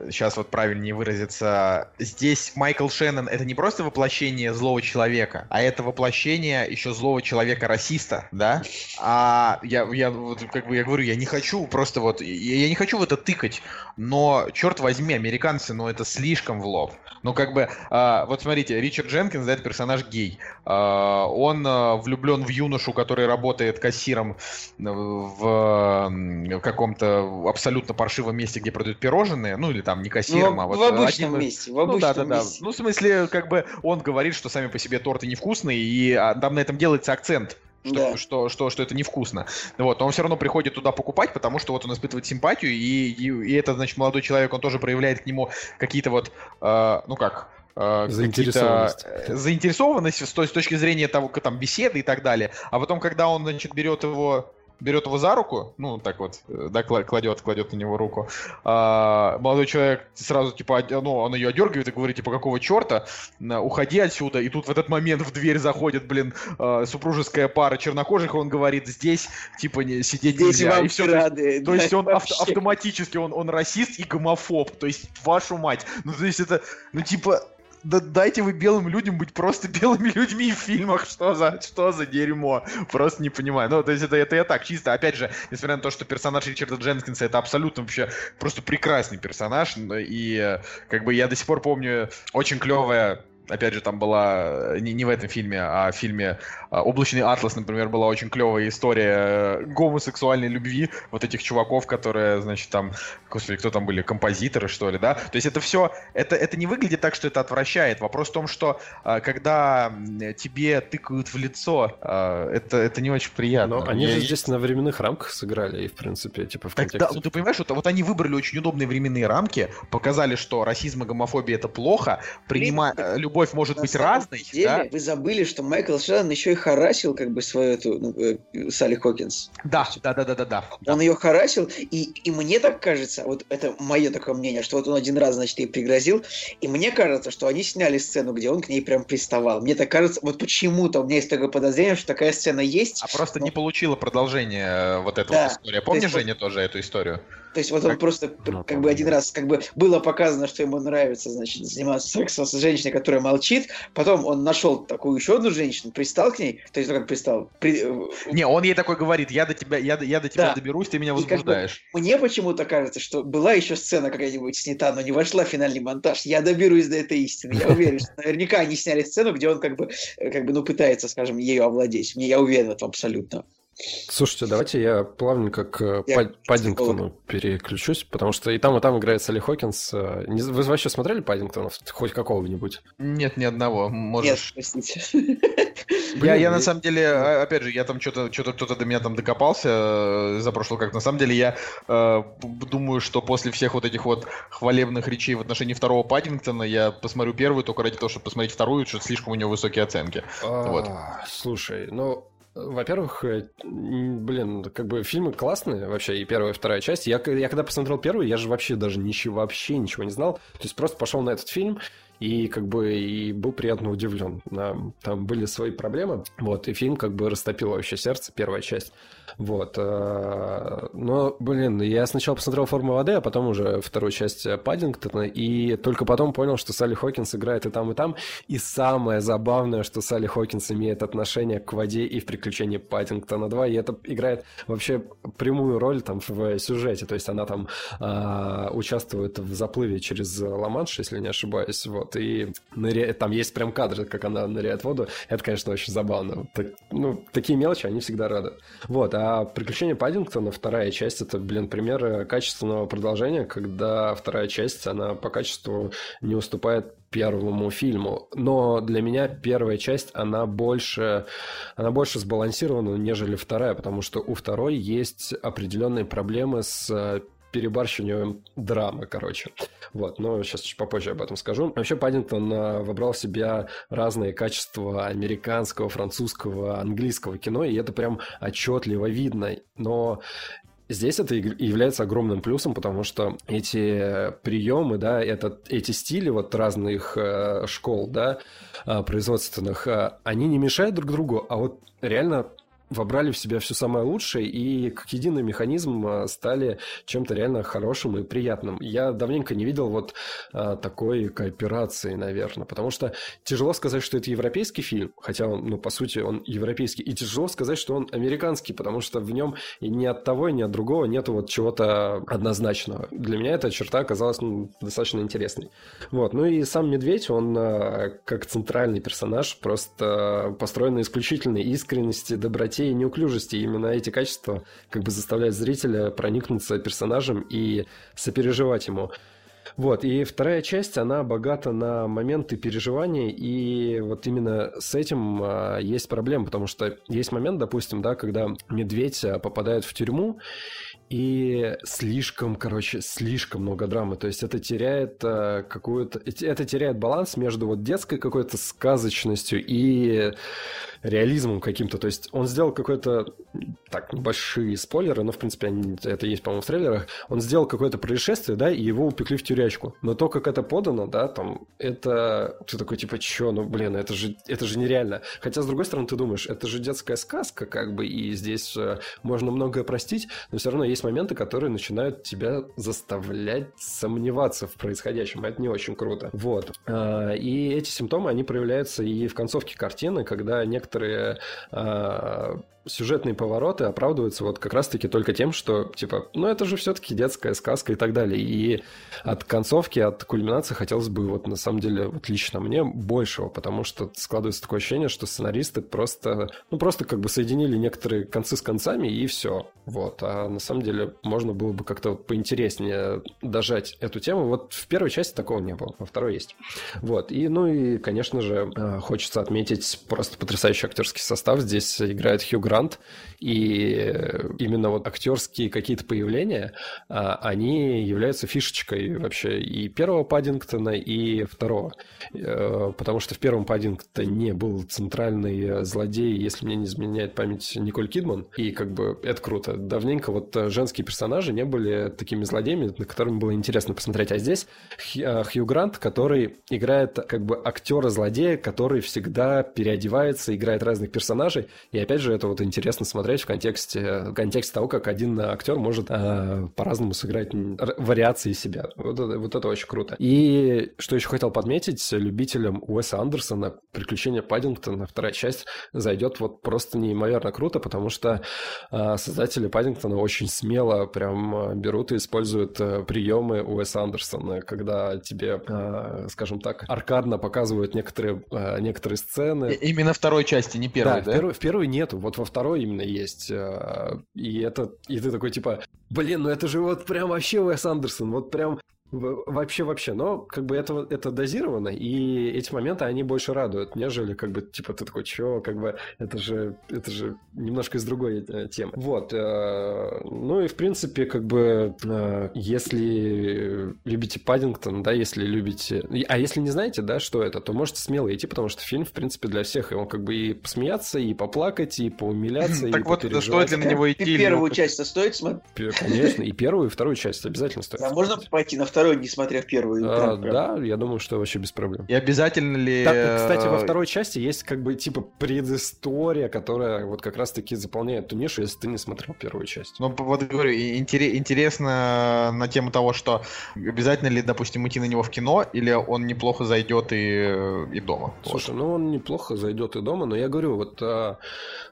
сейчас вот правильнее выразиться, здесь Майкл Шеннон это не просто воплощение злого человека, а это воплощение еще злого человека-расиста, да? А я, я вот как бы я говорю, я не хочу просто вот, я, я не хочу в это тыкать, но черт возьми, американцы, ну это слишком в лоб. Ну как бы, а, вот смотрите, Ричард Дженкинс, да, это персонаж гей. А, он а, влюблен в юношу, который работает кассиром в, в каком-то абсолютно паршивом месте, где продают пирожные, ну или там не кассиром, ну, а вот... В обычном один... месте, в обычном ну, да, да, да. Ну, в смысле, как бы он говорит, что сами по себе торты невкусные, и а, там на этом делается акцент что, да. что, что, что это невкусно. Вот, но он все равно приходит туда покупать, потому что вот он испытывает симпатию, и, и, и этот, значит, молодой человек, он тоже проявляет к нему какие-то вот, э, ну как, э, заинтересованность. заинтересованность с, с точки зрения того, там, беседы и так далее. А потом, когда он, значит, берет его берет его за руку, ну, так вот, э, да, кладет, кладет на него руку. А, молодой человек сразу, типа, ну, он ее одергивает и говорит, типа, какого черта, уходи отсюда. И тут в этот момент в дверь заходит, блин, а, супружеская пара чернокожих, и он говорит, здесь, типа, не, сидеть здесь нельзя. И все, рады, то есть, да, то есть он ав- автоматически, он, он расист и гомофоб, то есть, вашу мать. Ну, то есть это, ну, типа, да дайте вы белым людям быть просто белыми людьми в фильмах, что за, что за дерьмо, просто не понимаю. Ну, то есть это, это я так, чисто, опять же, несмотря на то, что персонаж Ричарда Дженкинса это абсолютно вообще просто прекрасный персонаж, и как бы я до сих пор помню очень клевая опять же, там была не, не в этом фильме, а в фильме а, «Облачный атлас», например, была очень клевая история э, гомосексуальной любви вот этих чуваков, которые, значит, там, господи, кто там были, композиторы, что ли, да? То есть это все, это, это не выглядит так, что это отвращает. Вопрос в том, что когда тебе тыкают в лицо, это, это не очень приятно. Но они Я... же здесь на временных рамках сыграли, и, в принципе, типа, в контексте... Так, да, ты понимаешь, вот, вот они выбрали очень удобные временные рамки, показали, что расизм и гомофобия это плохо, принимая любовь может быть разной. Деле, да? Вы забыли, что Майкл Шеннон еще и харасил как бы свою эту ну, э, Салли Хокинс. Да, да, да, да, да, да. Он ее харасил, и, и мне так кажется, вот это мое такое мнение, что вот он один раз, значит, ей пригрозил, и мне кажется, что они сняли сцену, где он к ней прям приставал. Мне так кажется, вот почему-то у меня есть такое подозрение, что такая сцена есть. А просто но... не получила продолжение э, вот эта да. вот история. Помнишь, есть, Женя, тоже эту историю? То есть вот он просто ну, как бы один раз как бы было показано, что ему нравится, значит, заниматься сексом с женщиной, которая молчит. Потом он нашел такую еще одну женщину, пристал к ней, то есть как пристал. При... Э, Не, он ей такой говорит, я до тебя, я, я до тебя да. доберусь, ты меня возбуждаешь. Как бы, мне почему-то кажется, что была еще сцена какая-нибудь снята, но не вошла в финальный монтаж. Я доберусь до этой истины. Я уверен, что наверняка они сняли сцену, где он как бы, э, как бы, ну, пытается, скажем, ее овладеть. Мне я уверен в этом абсолютно. Слушайте, давайте я плавненько к я Паддингтону переключусь, потому что и там, и там играет Салли Хокинс. Э, вы вообще смотрели Паддингтона? Хоть какого-нибудь? Нет, ни одного. Можешь... Нет, простите. Я, я на самом деле, опять же, я там что-то, что-то кто-то до меня там докопался э, за прошлый как. На самом деле я э, думаю, что после всех вот этих вот хвалебных речей в отношении второго Паддингтона я посмотрю первую только ради того, чтобы посмотреть вторую, что слишком у него высокие оценки. А, вот. Слушай, ну во-первых, э, блин, как бы фильмы классные вообще, и первая, и вторая часть. Я, я когда посмотрел первую, я же вообще даже ничего, вообще ничего не знал. То есть просто пошел на этот фильм, и как бы и был приятно удивлен. Там были свои проблемы, вот, и фильм как бы растопил вообще сердце, первая часть. Вот. Э, но, блин, я сначала посмотрел «Форму воды», а потом уже вторую часть Паддингтона, и только потом понял, что Салли Хокинс играет и там, и там. И самое забавное, что Салли Хокинс имеет отношение к воде и в «Приключении Паддингтона 2», и это играет вообще прямую роль там в сюжете, то есть она там э, участвует в заплыве через Ла-Манш, если не ошибаюсь, Вот, и ныря... там есть прям кадры, как она ныряет в воду. Это, конечно, очень забавно. Так, ну, такие мелочи, они всегда рады. Вот, а «Приключения Паддингтона», вторая часть, это, блин, пример качественного продолжения, когда вторая часть, она по качеству не уступает первому фильму. Но для меня первая часть, она больше, она больше сбалансирована, нежели вторая, потому что у второй есть определенные проблемы с перебарщиванием драмы, короче. Вот, но сейчас чуть попозже об этом скажу. Вообще Паддингтон а, выбрал в себя разные качества американского, французского, английского кино, и это прям отчетливо видно. Но Здесь это является огромным плюсом, потому что эти приемы, да, это, эти стили вот разных э, школ, да, э, производственных, э, они не мешают друг другу, а вот реально вобрали в себя все самое лучшее и как единый механизм а, стали чем-то реально хорошим и приятным. Я давненько не видел вот а, такой кооперации, наверное, потому что тяжело сказать, что это европейский фильм, хотя он, ну, по сути, он европейский, и тяжело сказать, что он американский, потому что в нем и ни от того, ни от другого нет вот чего-то однозначного. Для меня эта черта оказалась ну, достаточно интересной. Вот, ну и сам Медведь, он а, как центральный персонаж просто построен на исключительной искренности, доброте и неуклюжести. Именно эти качества как бы заставляют зрителя проникнуться персонажем и сопереживать ему. Вот, и вторая часть, она богата на моменты переживания, и вот именно с этим а, есть проблема, потому что есть момент, допустим, да, когда медведь а, попадает в тюрьму, и слишком, короче, слишком много драмы. То есть это теряет э, какую-то... Это теряет баланс между вот детской какой-то сказочностью и реализмом каким-то. То есть он сделал какой-то... Так, небольшие спойлеры, но, в принципе, они, это есть, по-моему, в трейлерах. Он сделал какое-то происшествие, да, и его упекли в тюрячку. Но то, как это подано, да, там, это... Ты такой, типа, чё, ну, блин, это же, это же нереально. Хотя, с другой стороны, ты думаешь, это же детская сказка, как бы, и здесь э, можно многое простить, но все равно есть моменты, которые начинают тебя заставлять сомневаться в происходящем. Это не очень круто. Вот. А, и эти симптомы, они проявляются и в концовке картины, когда некоторые а, сюжетные повороты оправдываются вот как раз-таки только тем, что, типа, ну это же все-таки детская сказка и так далее. И от концовки, от кульминации хотелось бы вот на самом деле, вот лично мне, большего, потому что складывается такое ощущение, что сценаристы просто, ну просто как бы соединили некоторые концы с концами и все. Вот. А на самом деле можно было бы как-то поинтереснее дожать эту тему. Вот в первой части такого не было, во второй есть. Вот. И, ну и, конечно же, э, хочется отметить просто потрясающий актерский состав. Здесь играет Хью Грант, Грант, и именно вот актерские какие-то появления, а, они являются фишечкой вообще и первого Паддингтона, и второго. Э, потому что в первом Паддингтоне был центральный злодей, если мне не изменяет память, Николь Кидман, и как бы это круто. Давненько вот женские персонажи не были такими злодеями, на которыми было интересно посмотреть. А здесь э, Хью Грант, который играет как бы актера-злодея, который всегда переодевается, играет разных персонажей, и опять же это вот интересно смотреть в контексте, в контексте того, как один актер может э, по-разному сыграть вариации себя. Вот это, вот это очень круто. И что еще хотел подметить, любителям Уэса Андерсона «Приключения Паддингтона» вторая часть зайдет вот просто неимоверно круто, потому что э, создатели Паддингтона очень смело прям берут и используют э, приемы Уэса Андерсона, когда тебе, э, скажем так, аркадно показывают некоторые, э, некоторые сцены. Именно второй части, не первой, да? да? В, первой, в первой нету. Вот во второй именно есть. Э, и это, и ты такой типа, блин, ну это же вот прям вообще Уэс Андерсон, вот прям Вообще, вообще, но как бы это, это дозировано, и эти моменты, они больше радуют, нежели как бы, типа, ты такой, чё, как бы, это же, это же немножко из другой э, темы. Вот, э, ну и в принципе, как бы, э, если любите Паддингтон, да, если любите, а если не знаете, да, что это, то можете смело идти, потому что фильм, в принципе, для всех, и он как бы и посмеяться, и поплакать, и поумиляться, Так вот, стоит ли на него идти? Первую часть стоит смотреть? Конечно, и первую, и вторую часть обязательно стоит. А можно пойти на вторую? Второй, не смотря первую. А, да, я думаю, что вообще без проблем. И обязательно ли... Так, кстати, во второй части есть как бы типа предыстория, которая вот как раз-таки заполняет ту нишу, если ты не смотрел первую часть. Ну, вот говорю, интересно на тему того, что обязательно ли, допустим, идти на него в кино, или он неплохо зайдет и, и дома. Слушай, вот. ну он неплохо зайдет и дома, но я говорю, вот а,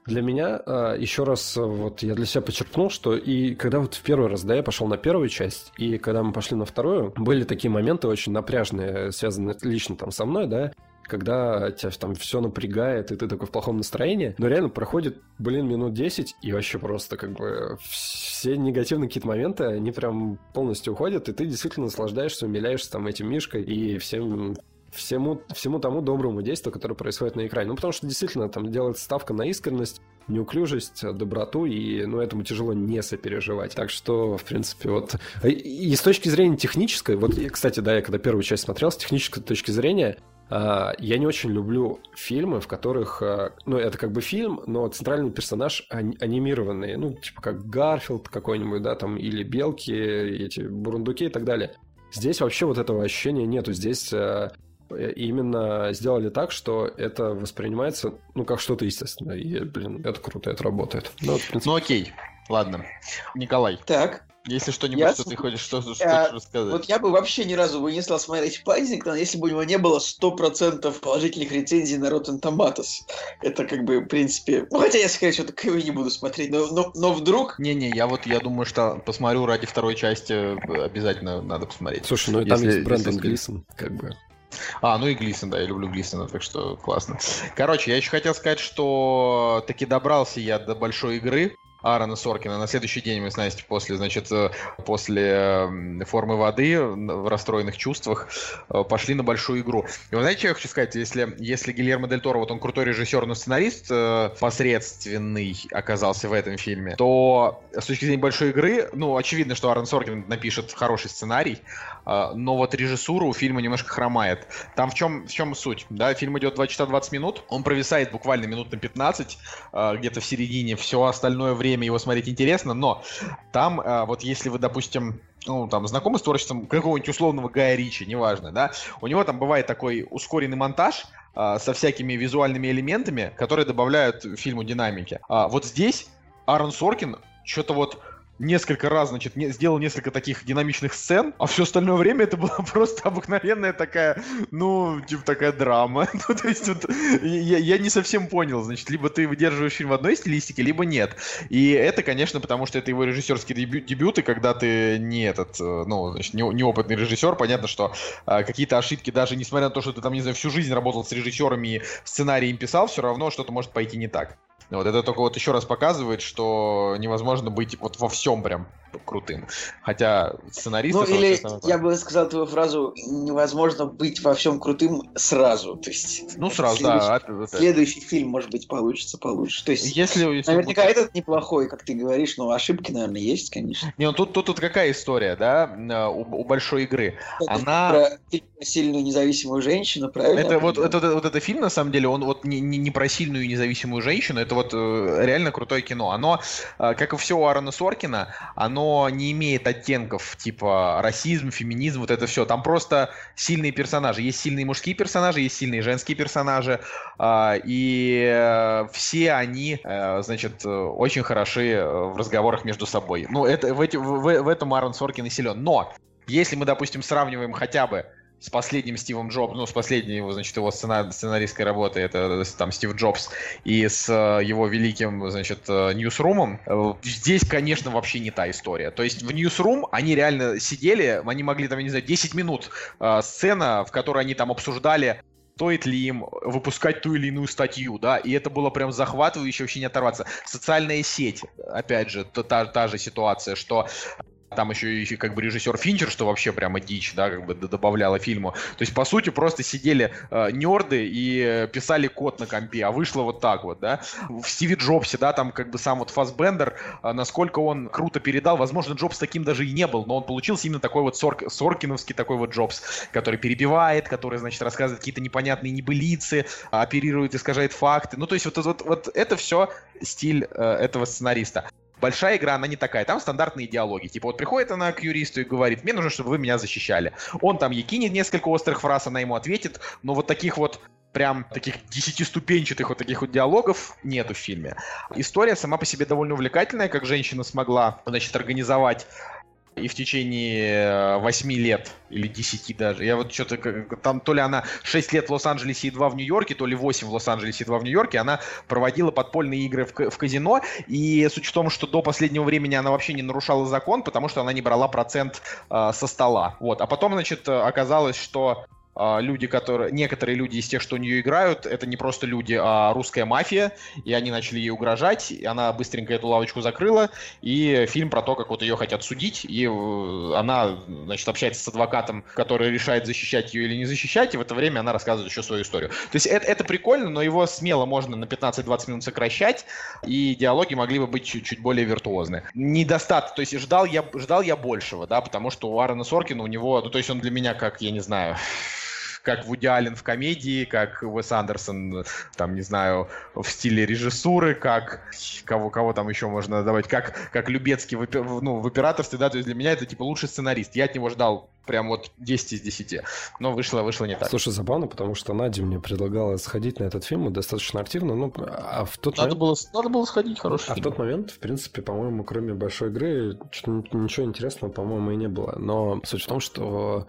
для меня а, еще раз вот я для себя подчеркнул, что и когда вот в первый раз, да, я пошел на первую часть, и когда мы пошли на вторую, режиссуры. Были такие моменты очень напряжные, связанные лично там со мной, да, когда тебя там все напрягает, и ты такой в плохом настроении, но реально проходит, блин, минут 10, и вообще просто как бы все негативные какие-то моменты, они прям полностью уходят, и ты действительно наслаждаешься, умиляешься там этим мишкой и всем всему, всему тому доброму действию, которое происходит на экране. Ну, потому что действительно там делается ставка на искренность, неуклюжесть, доброту, и ну, этому тяжело не сопереживать. Так что, в принципе, вот... И с точки зрения технической, вот, кстати, да, я когда первую часть смотрел, с технической точки зрения, а, я не очень люблю фильмы, в которых, а, ну, это как бы фильм, но центральный персонаж анимированный, ну, типа как Гарфилд какой-нибудь, да, там, или Белки, эти Бурундуки и так далее. Здесь вообще вот этого ощущения нету. Здесь а, именно сделали так, что это воспринимается, ну, как что-то естественное. И, блин, это круто, это работает. Ну, принципе... ну окей, ладно. Николай. Так. Если что-нибудь, я... что ты хочешь, что, что я... хочешь рассказать? Вот я бы вообще ни разу бы не стал смотреть Пазингтон, если бы у него не было 100% положительных рецензий на Rotten Tomatoes. Это как бы, в принципе... Ну, хотя я, скорее всего, такого не буду смотреть, но, но, но вдруг... Не-не, я вот, я думаю, что посмотрю ради второй части, обязательно надо посмотреть. Слушай, ну и там если, есть Брэндон если... Глисон, как бы... А, ну и Глисон, да, я люблю Глисона, так что классно. Короче, я еще хотел сказать, что таки добрался я до большой игры. Аарона Соркина. На следующий день мы с Настей после, значит, э, после формы воды в расстроенных чувствах э, пошли на большую игру. И вы знаете, что я хочу сказать? Если, если Гильермо Дель Торо, вот он крутой режиссер, но сценарист э, посредственный оказался в этом фильме, то с точки зрения большой игры, ну, очевидно, что Аарон Соркин напишет хороший сценарий, но вот режиссура у фильма немножко хромает. Там в чем, в чем суть? Да, фильм идет 2 часа 20 минут, он провисает буквально минут на 15, где-то в середине, все остальное время его смотреть интересно, но там, а, вот если вы, допустим, ну, там, знакомы с творчеством какого-нибудь условного Гая Ричи, неважно, да, у него там бывает такой ускоренный монтаж а, со всякими визуальными элементами, которые добавляют фильму динамики. А вот здесь Аарон Соркин что-то вот несколько раз, значит, не, сделал несколько таких динамичных сцен, а все остальное время это была просто обыкновенная такая, ну, типа такая драма. ну, то есть вот, я, я не совсем понял, значит, либо ты выдерживаешь фильм в одной стилистике, либо нет. И это, конечно, потому что это его режиссерский дебю, дебют, и когда ты не этот, э, ну, значит, не, неопытный режиссер, понятно, что а, какие-то ошибки, даже несмотря на то, что ты там, не знаю, всю жизнь работал с режиссерами сценарий им писал, все равно что-то может пойти не так. Вот это только вот еще раз показывает, что невозможно быть вот во всем прям крутым. Хотя сценаристы... Ну, или я бы сказал твою фразу «невозможно быть во всем крутым сразу». То есть... Ну, сразу, следующий, да. Это, следующий фильм, может быть, получится получше. То есть, если, если наверняка будет... этот неплохой, как ты говоришь, но ошибки, наверное, есть, конечно. Не, ну тут, тут, тут какая история, да, у, у большой игры? Это Она... Про сильную независимую женщину, правильно? Это вот, это, вот, вот этот фильм, на самом деле, он вот не, не, не про сильную независимую женщину, это вот э, реально крутое кино. Оно, э, как и все у Аарона Соркина, оно не имеет оттенков типа расизм, феминизм, вот это все. Там просто сильные персонажи. Есть сильные мужские персонажи, есть сильные женские персонажи. А, и э, все они, значит, очень хороши в разговорах между собой. Ну, это, в, эти, в, в этом Аарон Соркин и силен. Но если мы, допустим, сравниваем хотя бы с последним Стивом Джобсом, ну, с последней его, значит, его сцена, сценаристской работы, это там Стив Джобс, и с э, его великим, значит, э, Ньюсрумом, э, здесь, конечно, вообще не та история. То есть в Ньюсрум они реально сидели, они могли там, я не знаю, 10 минут сцена, в которой они там обсуждали стоит ли им выпускать ту или иную статью, да, и это было прям захватывающе, вообще не оторваться. Социальная сеть, опять же, та, та же ситуация, что там еще, еще как бы режиссер Финчер, что вообще прямо дичь, да, как бы добавляла фильму. То есть, по сути, просто сидели э, нерды и писали код на компе, а вышло вот так вот, да. В Стиве Джобсе, да, там как бы сам вот Фасбендер, э, насколько он круто передал, возможно, Джобс таким даже и не был, но он получился именно такой вот Сорк, Соркиновский такой вот Джобс, который перебивает, который, значит, рассказывает какие-то непонятные небылицы, оперирует, искажает факты. Ну, то есть вот, вот, вот это все стиль э, этого сценариста большая игра, она не такая. Там стандартные диалоги. Типа вот приходит она к юристу и говорит, мне нужно, чтобы вы меня защищали. Он там ей кинет несколько острых фраз, она ему ответит. Но вот таких вот прям таких десятиступенчатых вот таких вот диалогов нету в фильме. История сама по себе довольно увлекательная, как женщина смогла, значит, организовать и в течение 8 э, лет или 10 даже. Я вот что-то там то ли она 6 лет в Лос-Анджелесе и 2 в Нью-Йорке, то ли 8 в Лос-Анджелесе и 2 в Нью-Йорке, она проводила подпольные игры в, в казино, и с учетом, что до последнего времени она вообще не нарушала закон, потому что она не брала процент э, со стола. Вот. А потом, значит, оказалось, что люди, которые, некоторые люди из тех, что у нее играют, это не просто люди, а русская мафия, и они начали ей угрожать, и она быстренько эту лавочку закрыла, и фильм про то, как вот ее хотят судить, и э, она, значит, общается с адвокатом, который решает, защищать ее или не защищать, и в это время она рассказывает еще свою историю. То есть это, это прикольно, но его смело можно на 15-20 минут сокращать, и диалоги могли бы быть чуть, чуть более виртуозны. Недостаток, то есть ждал я, ждал я большего, да, потому что у Аарона Соркина, у него, ну, то есть он для меня как, я не знаю, как Вуди Аллен в комедии, как Уэс Андерсон, там, не знаю, в стиле режиссуры, как кого, кого там еще можно давать, как, как Любецкий в, ну, в операторстве, да, то есть для меня это, типа, лучший сценарист. Я от него ждал прям вот 10 из 10. Но вышло, вышло не так. Слушай, забавно, потому что Надя мне предлагала сходить на этот фильм достаточно активно, ну, а в тот надо момент... Было, надо было сходить, хороший А фильм. в тот момент, в принципе, по-моему, кроме большой игры, ничего интересного, по-моему, и не было. Но суть в том, что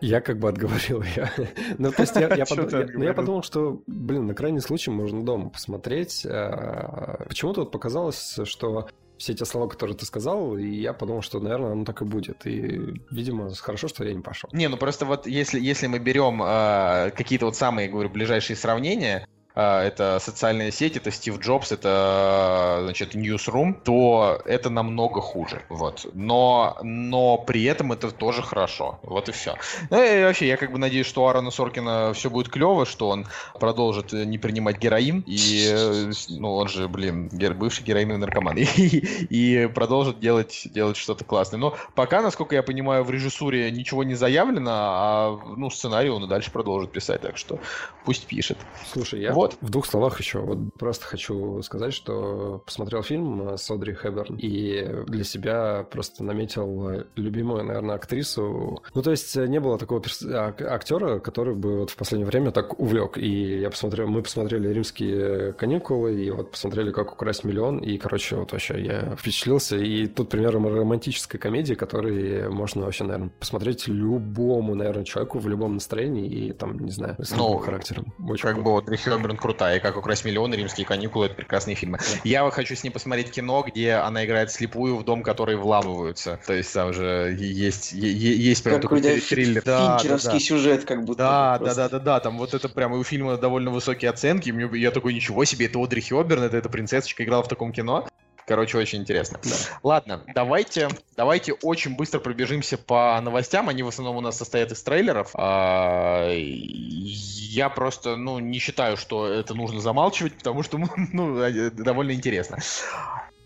я как бы отговорил я. ну, то есть я, я, под... я, ну, я подумал, что, блин, на крайний случай можно дома посмотреть. А, почему-то вот показалось, что все те слова, которые ты сказал, и я подумал, что, наверное, оно так и будет. И, видимо, хорошо, что я не пошел. Не, ну просто вот если, если мы берем э, какие-то вот самые, говорю, ближайшие сравнения, это социальная сеть, это Стив Джобс, это, значит, Newsroom, то это намного хуже, вот. Но, но при этом это тоже хорошо, вот и все. Ну и вообще, я как бы надеюсь, что у Аарона Соркина все будет клево, что он продолжит не принимать героин, и, ну, он же, блин, бывший героиновый наркоман, и, и продолжит делать, делать что-то классное. Но пока, насколько я понимаю, в режиссуре ничего не заявлено, а, ну, сценарий он и дальше продолжит писать, так что пусть пишет. Слушай, я вот вот. В двух словах еще. Вот просто хочу сказать, что посмотрел фильм с Одри Хэбберн и для себя просто наметил любимую, наверное, актрису. Ну, то есть не было такого перс... актера, который бы вот в последнее время так увлек. И я посмотрел, мы посмотрели «Римские каникулы», и вот посмотрели «Как украсть миллион», и, короче, вот вообще я впечатлился. И тут пример романтической комедии, который можно вообще, наверное, посмотреть любому, наверное, человеку в любом настроении и там, не знаю, с ну, характером. Очень как бы вот Хэбберн Бёрн крутая, «Как украсть миллионы», «Римские каникулы» — это прекрасные фильмы. Я хочу с ней посмотреть кино, где она играет слепую в дом, который вламываются. То есть там же есть, есть прям такой триллер. Да, да, да. сюжет как будто. Да, да, да, да, да, там вот это прям у фильма довольно высокие оценки. Я такой, ничего себе, это Одри Хёберн, это эта принцессочка играла в таком кино. Короче, очень интересно. Да. Ладно, давайте, давайте очень быстро пробежимся по новостям. Они в основном у нас состоят из трейлеров. А, я просто, ну, не считаю, что это нужно замалчивать, потому что, ну, э, довольно интересно.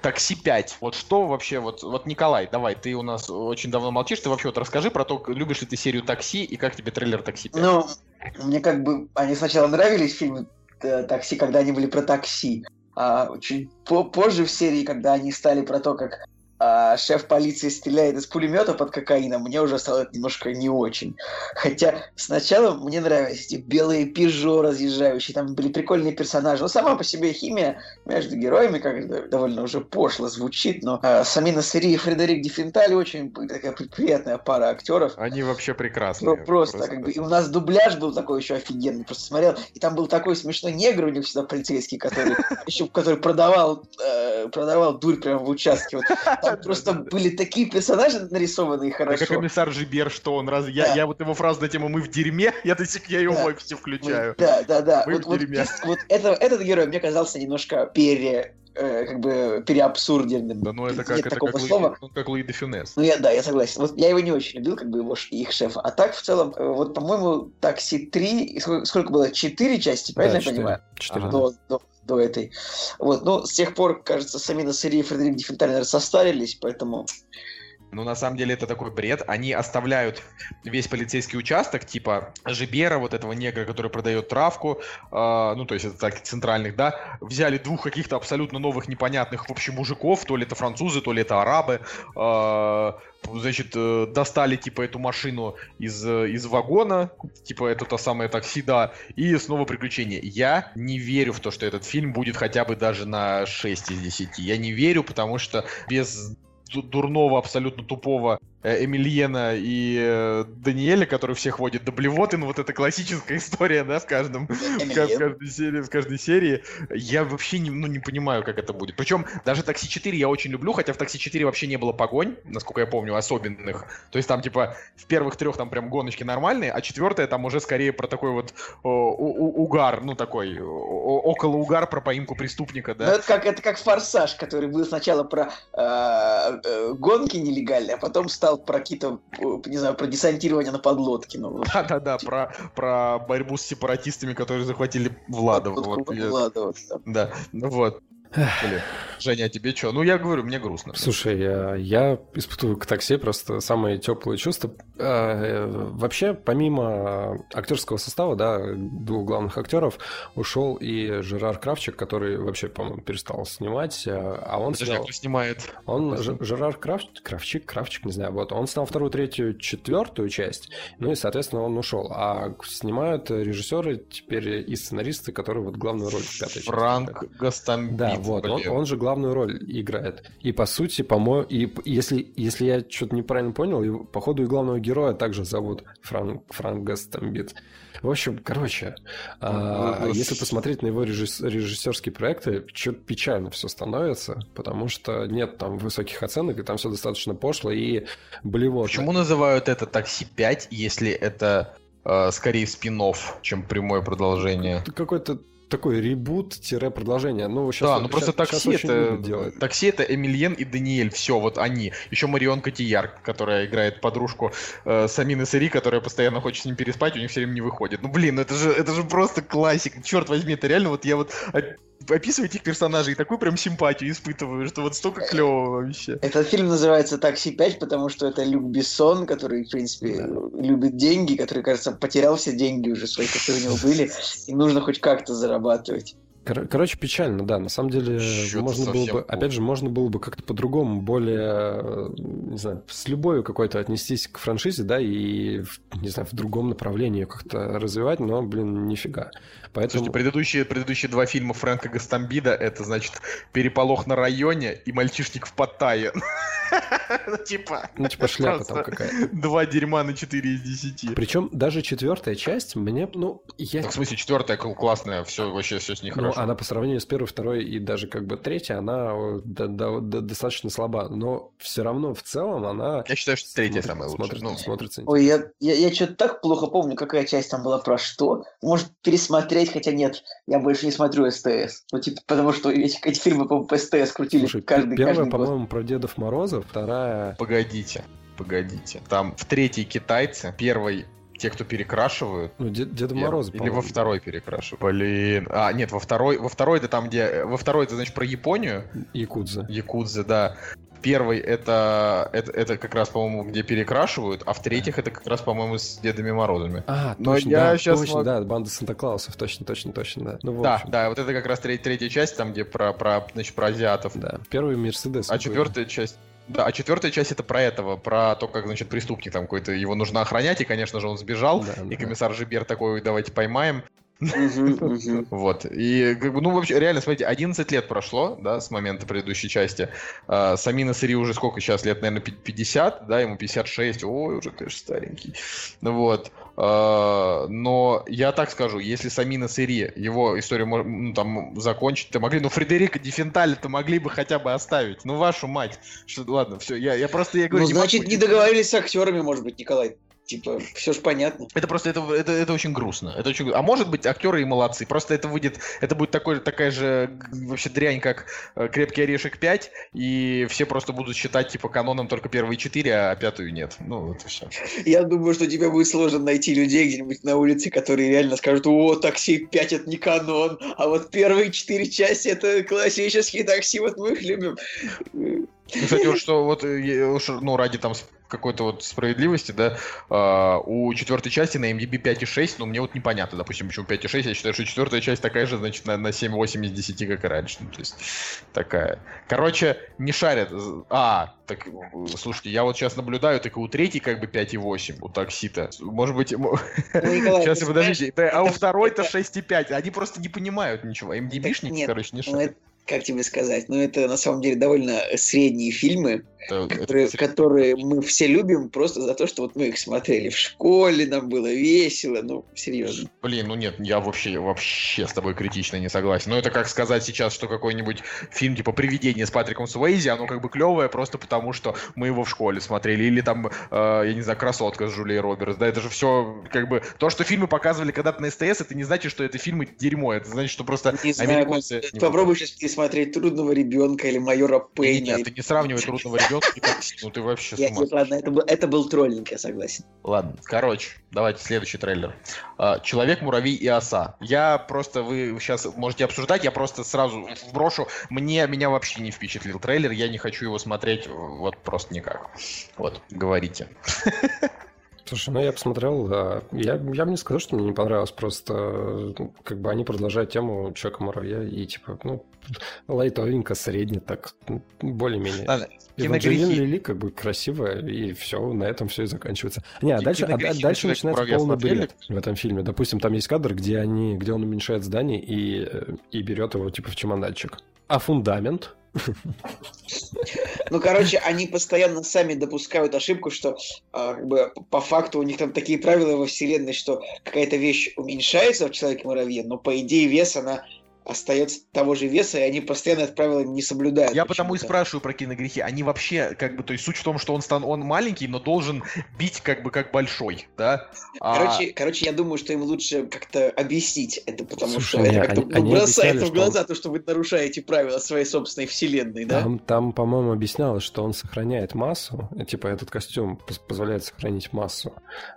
Такси 5. Вот что вообще, вот, вот Николай, давай, ты у нас очень давно молчишь, ты вообще вот расскажи про то, любишь ли ты серию такси и как тебе трейлер Такси 5? Ну, мне как бы, они сначала нравились фильмы э, такси, когда они были про такси. А чуть позже в серии, когда они стали про то, как а шеф полиции стреляет из пулемета под кокаином, мне уже стало немножко не очень. Хотя сначала мне нравились эти белые пижо разъезжающие, там были прикольные персонажи. Но сама по себе химия между героями как довольно уже пошло звучит, но а, Самина Сери и Фредерик Дефентали очень такая приятная пара актеров. Они вообще прекрасные. Просто, просто как бы, и у нас дубляж был такой еще офигенный, просто смотрел, и там был такой смешной негр у них всегда полицейский, который еще который продавал, э, продавал дурь прямо в участке. Вот просто были такие персонажи нарисованные хорошо. Как комиссар Жибер, что он раз... Я, я вот его фразу на тему «Мы в дерьме», я до сих я ее в офисе включаю. Да, да, да. Мы в дерьме. Вот этот герой мне казался немножко пере э, как бы переабсурден. Да, ну это как, это такого как, слова. Луи, ну, как Луи де Фюнес. Ну, я, да, я согласен. Вот я его не очень любил, как бы его их шефа. А так, в целом, э, вот, по-моему, такси 3, сколько, сколько было? Четыре части, правильно да, 4, я понимаю? Четыре. Ага. До, до, до этой. Вот, ну, с тех пор, кажется, сами на Сари и Фредерик Дефенталь, состарились, поэтому ну, на самом деле, это такой бред. Они оставляют весь полицейский участок, типа Жибера, вот этого негра, который продает травку, э, ну, то есть это так, центральных, да, взяли двух каких-то абсолютно новых, непонятных, в общем, мужиков, то ли это французы, то ли это арабы, э, значит, э, достали, типа, эту машину из, из вагона, типа, это то самое такси, да, и снова приключения. Я не верю в то, что этот фильм будет хотя бы даже на 6 из 10. Я не верю, потому что без дурного, абсолютно тупого Эмильена и э, Даниэля, который всех водит до блевоты, ну вот это классическая история, да, в каждом, в, каждой серии, в каждой серии. Я вообще не, ну, не понимаю, как это будет. Причем даже Такси 4 я очень люблю, хотя в Такси 4 вообще не было погонь, насколько я помню, особенных. То есть там типа в первых трех там прям гоночки нормальные, а четвертая там уже скорее про такой вот о, у, угар, ну такой о, около угар про поимку преступника, да. Ну, это как, это как Форсаж, который был сначала про э, э, гонки нелегальные, а потом стал стал про какие-то, не знаю, про десантирование на подлодке. Ну, Да-да-да, типа. про, про борьбу с сепаратистами, которые захватили Владова. Вот, Владова, да. да, ну вот. Блин. Женя, а тебе что? Ну, я говорю, мне грустно. Слушай, я, я испытываю к такси просто самые теплые чувства. А, вообще, помимо актерского состава, да, двух главных актеров, ушел и Жерар Кравчик, который вообще, по-моему, перестал снимать. А, а он Подожди, снял... кто снимает? Он, Жерар Кравчик, Кравчик, Кравчик, не знаю, вот. Он снял вторую, третью, четвертую часть, ну и, соответственно, он ушел. А снимают режиссеры теперь и сценаристы, которые вот главную роль в пятой части. Франк Гастамбит. Да, вот, он, он же главную роль играет. И по сути, по-моему, и если, если я что-то неправильно понял, и, походу и главного героя также зовут Франк, Франк Гастамбит. В общем, короче, а, ну, если посмотреть на его режисс, режиссерские проекты, что-то печально все становится, потому что нет там высоких оценок, и там все достаточно пошло и болево. Почему называют это такси 5, если это э, скорее спин чем прямое продолжение? Какой-то такой ребут-продолжение. Ну, сейчас, да, ну просто сейчас, такси сейчас это такси это Эмильен и Даниэль, все, вот они. Еще Марион Котияр, которая играет подружку э, Самины Сари, которая постоянно хочет с ним переспать, у них все время не выходит. Ну блин, ну это же это же просто классик. Черт возьми, это реально вот я вот описываю этих персонажей и такую прям симпатию испытываю, что вот столько клевого вообще. Этот фильм называется «Такси 5», потому что это Люк Бессон, который, в принципе, да. любит деньги, который, кажется, потерял все деньги уже свои, которые у него были, и нужно хоть как-то зарабатывать. Кор- короче, печально, да. На самом деле, Что-то можно было бы, плохо. опять же, можно было бы как-то по-другому, более, не знаю, с любовью какой-то отнестись к франшизе, да, и, не знаю, в другом направлении как-то развивать, но, блин, нифига. Поэтому... Слушайте, предыдущие, предыдущие два фильма Фрэнка Гастамбида, это, значит, «Переполох на районе» и «Мальчишник в Паттайе». Ну, типа... Ну, типа шляпа там какая-то. Два дерьма на 4 из 10. Причем даже четвертая часть мне, ну, я... В смысле, четвертая классная, все, вообще все с ней хорошо. Ну, она по сравнению с первой, второй и даже как бы третьей, она достаточно слаба. Но все равно в целом она... Я считаю, что третья самая лучшая. Ну, смотрится Ой, я, я, я что-то так плохо помню, какая часть там была про что. Может, пересмотреть, хотя нет, я больше не смотрю СТС. Ну, типа, потому что эти, эти фильмы, по-моему, по СТС крутили Слушай, каждый Первая, по-моему, про Дедов Морозов, вторая... Погодите, погодите. Там в третьей китайцы, первый те, кто перекрашивают. Ну, Дед, Деда Мороза, Или во второй перекрашивают. Блин. А, нет, во второй, во второй это там, где... Во второй это, значит, про Японию. Якудза. Якудза, да. Первый это, это, это как раз, по-моему, где перекрашивают, а в третьих это как раз, по-моему, с Дедами Морозами. А, Но точно, я да, сейчас точно, мог... да, банда Санта-Клаусов, точно, точно, точно, да. Ну, да, да, вот это как раз треть, третья часть, там, где про, про, значит, про азиатов. Да, первый Мерседес. А четвертая часть да, а четвертая часть это про этого, про то, как, значит, преступник там какой-то, его нужно охранять, и, конечно же, он сбежал, да, и да. комиссар Жибер такой, давайте поймаем. Вот. И, как бы, ну, вообще, реально, смотрите, 11 лет прошло, да, с момента предыдущей части. А, Самина Сари уже сколько сейчас лет, наверное, 50, да, ему 56. Ой, уже, конечно, старенький. Вот. А, но я так скажу, если Самина Сари его историю ну, там закончить-то могли, ну, Фредерика Дефенталя-то могли бы хотя бы оставить. Ну, вашу мать. Что, ладно, все, я, я просто, я говорю... Ну, значит, не договорились с актерами, может быть, Николай типа, все же понятно. Это просто, это, это, это очень грустно. Это очень... А может быть, актеры и молодцы. Просто это выйдет, это будет такой, такая же вообще дрянь, как э, «Крепкий орешек 5», и все просто будут считать, типа, каноном только первые четыре, а пятую нет. Ну, это все. Я думаю, что тебе будет сложно найти людей где-нибудь на улице, которые реально скажут, о, такси 5 это не канон, а вот первые четыре части это классические такси, вот мы их любим. Кстати, вот что вот, э, ну, ради там какой-то вот справедливости, да, э, у четвертой части на MDB 5,6, но мне вот непонятно, допустим, почему 5,6, я считаю, что четвертая часть такая же, значит, на, на 7,8 из 10, как и раньше, ну, то есть такая. Короче, не шарят. А, так, слушайте, я вот сейчас наблюдаю, так и у третьей как бы 5,8, у такси-то. Может быть, ну, сейчас, подождите, это, а у второй-то 6,5, они просто не понимают ничего, MDB-шники, короче, не ну, шарят. Как тебе сказать, ну это на самом деле довольно средние фильмы, это, которые, это... которые мы все любим просто за то, что вот мы их смотрели в школе, нам было весело, ну серьезно. Блин, ну нет, я вообще вообще с тобой критично не согласен. Ну это как сказать сейчас, что какой-нибудь фильм типа «Привидение» с Патриком Суэйзи, оно как бы клевое просто потому, что мы его в школе смотрели, или там, э, я не знаю, «Красотка» с Джулией Робертс, да, это же все как бы то, что фильмы показывали когда-то на СТС, это не значит, что это фильмы дерьмо, это значит, что просто не знаю, попробуй сейчас пересмотреть «Трудного ребенка» или «Майора Пейна». Нет, ты не сравнивай «Трудного ребенка» ну ты вообще я, нет, ладно, это был, это был троллинг, я согласен. Ладно, короче, давайте следующий трейлер. А, Человек, муравей и оса. Я просто, вы сейчас можете обсуждать, я просто сразу брошу. Мне, меня вообще не впечатлил трейлер, я не хочу его смотреть вот просто никак. Вот, говорите. Слушай, ну я посмотрел, да. Я, я бы не сказал, что мне не понравилось, просто как бы они продолжают тему Человека-муравья и типа, ну, лайтовенько, средне, так, более-менее. Ладно, Евангелина Лили как бы красивая, и все, на этом все и заканчивается. Не, а дальше, а, дальше начинается полный бред в этом фильме. Допустим, там есть кадр, где, они, где он уменьшает здание и, и берет его типа в чемоданчик. А фундамент? Ну, короче, они постоянно сами допускают ошибку, что а, как бы, по факту у них там такие правила во вселенной, что какая-то вещь уменьшается в человеке-муравье, но по идее вес она остается того же веса, и они постоянно это правило не соблюдают. Я потому и спрашиваю про киногрехи. Они вообще, как бы, то есть суть в том, что он, стан, он маленький, но должен бить как бы как большой, да? Короче, а... короче, я думаю, что им лучше как-то объяснить это, потому Слушай, что это как-то они, они бросает в глаза он... то, что вы нарушаете правила своей собственной вселенной, да? Там, там по-моему, объяснялось, что он сохраняет массу, типа этот костюм позволяет сохранить массу,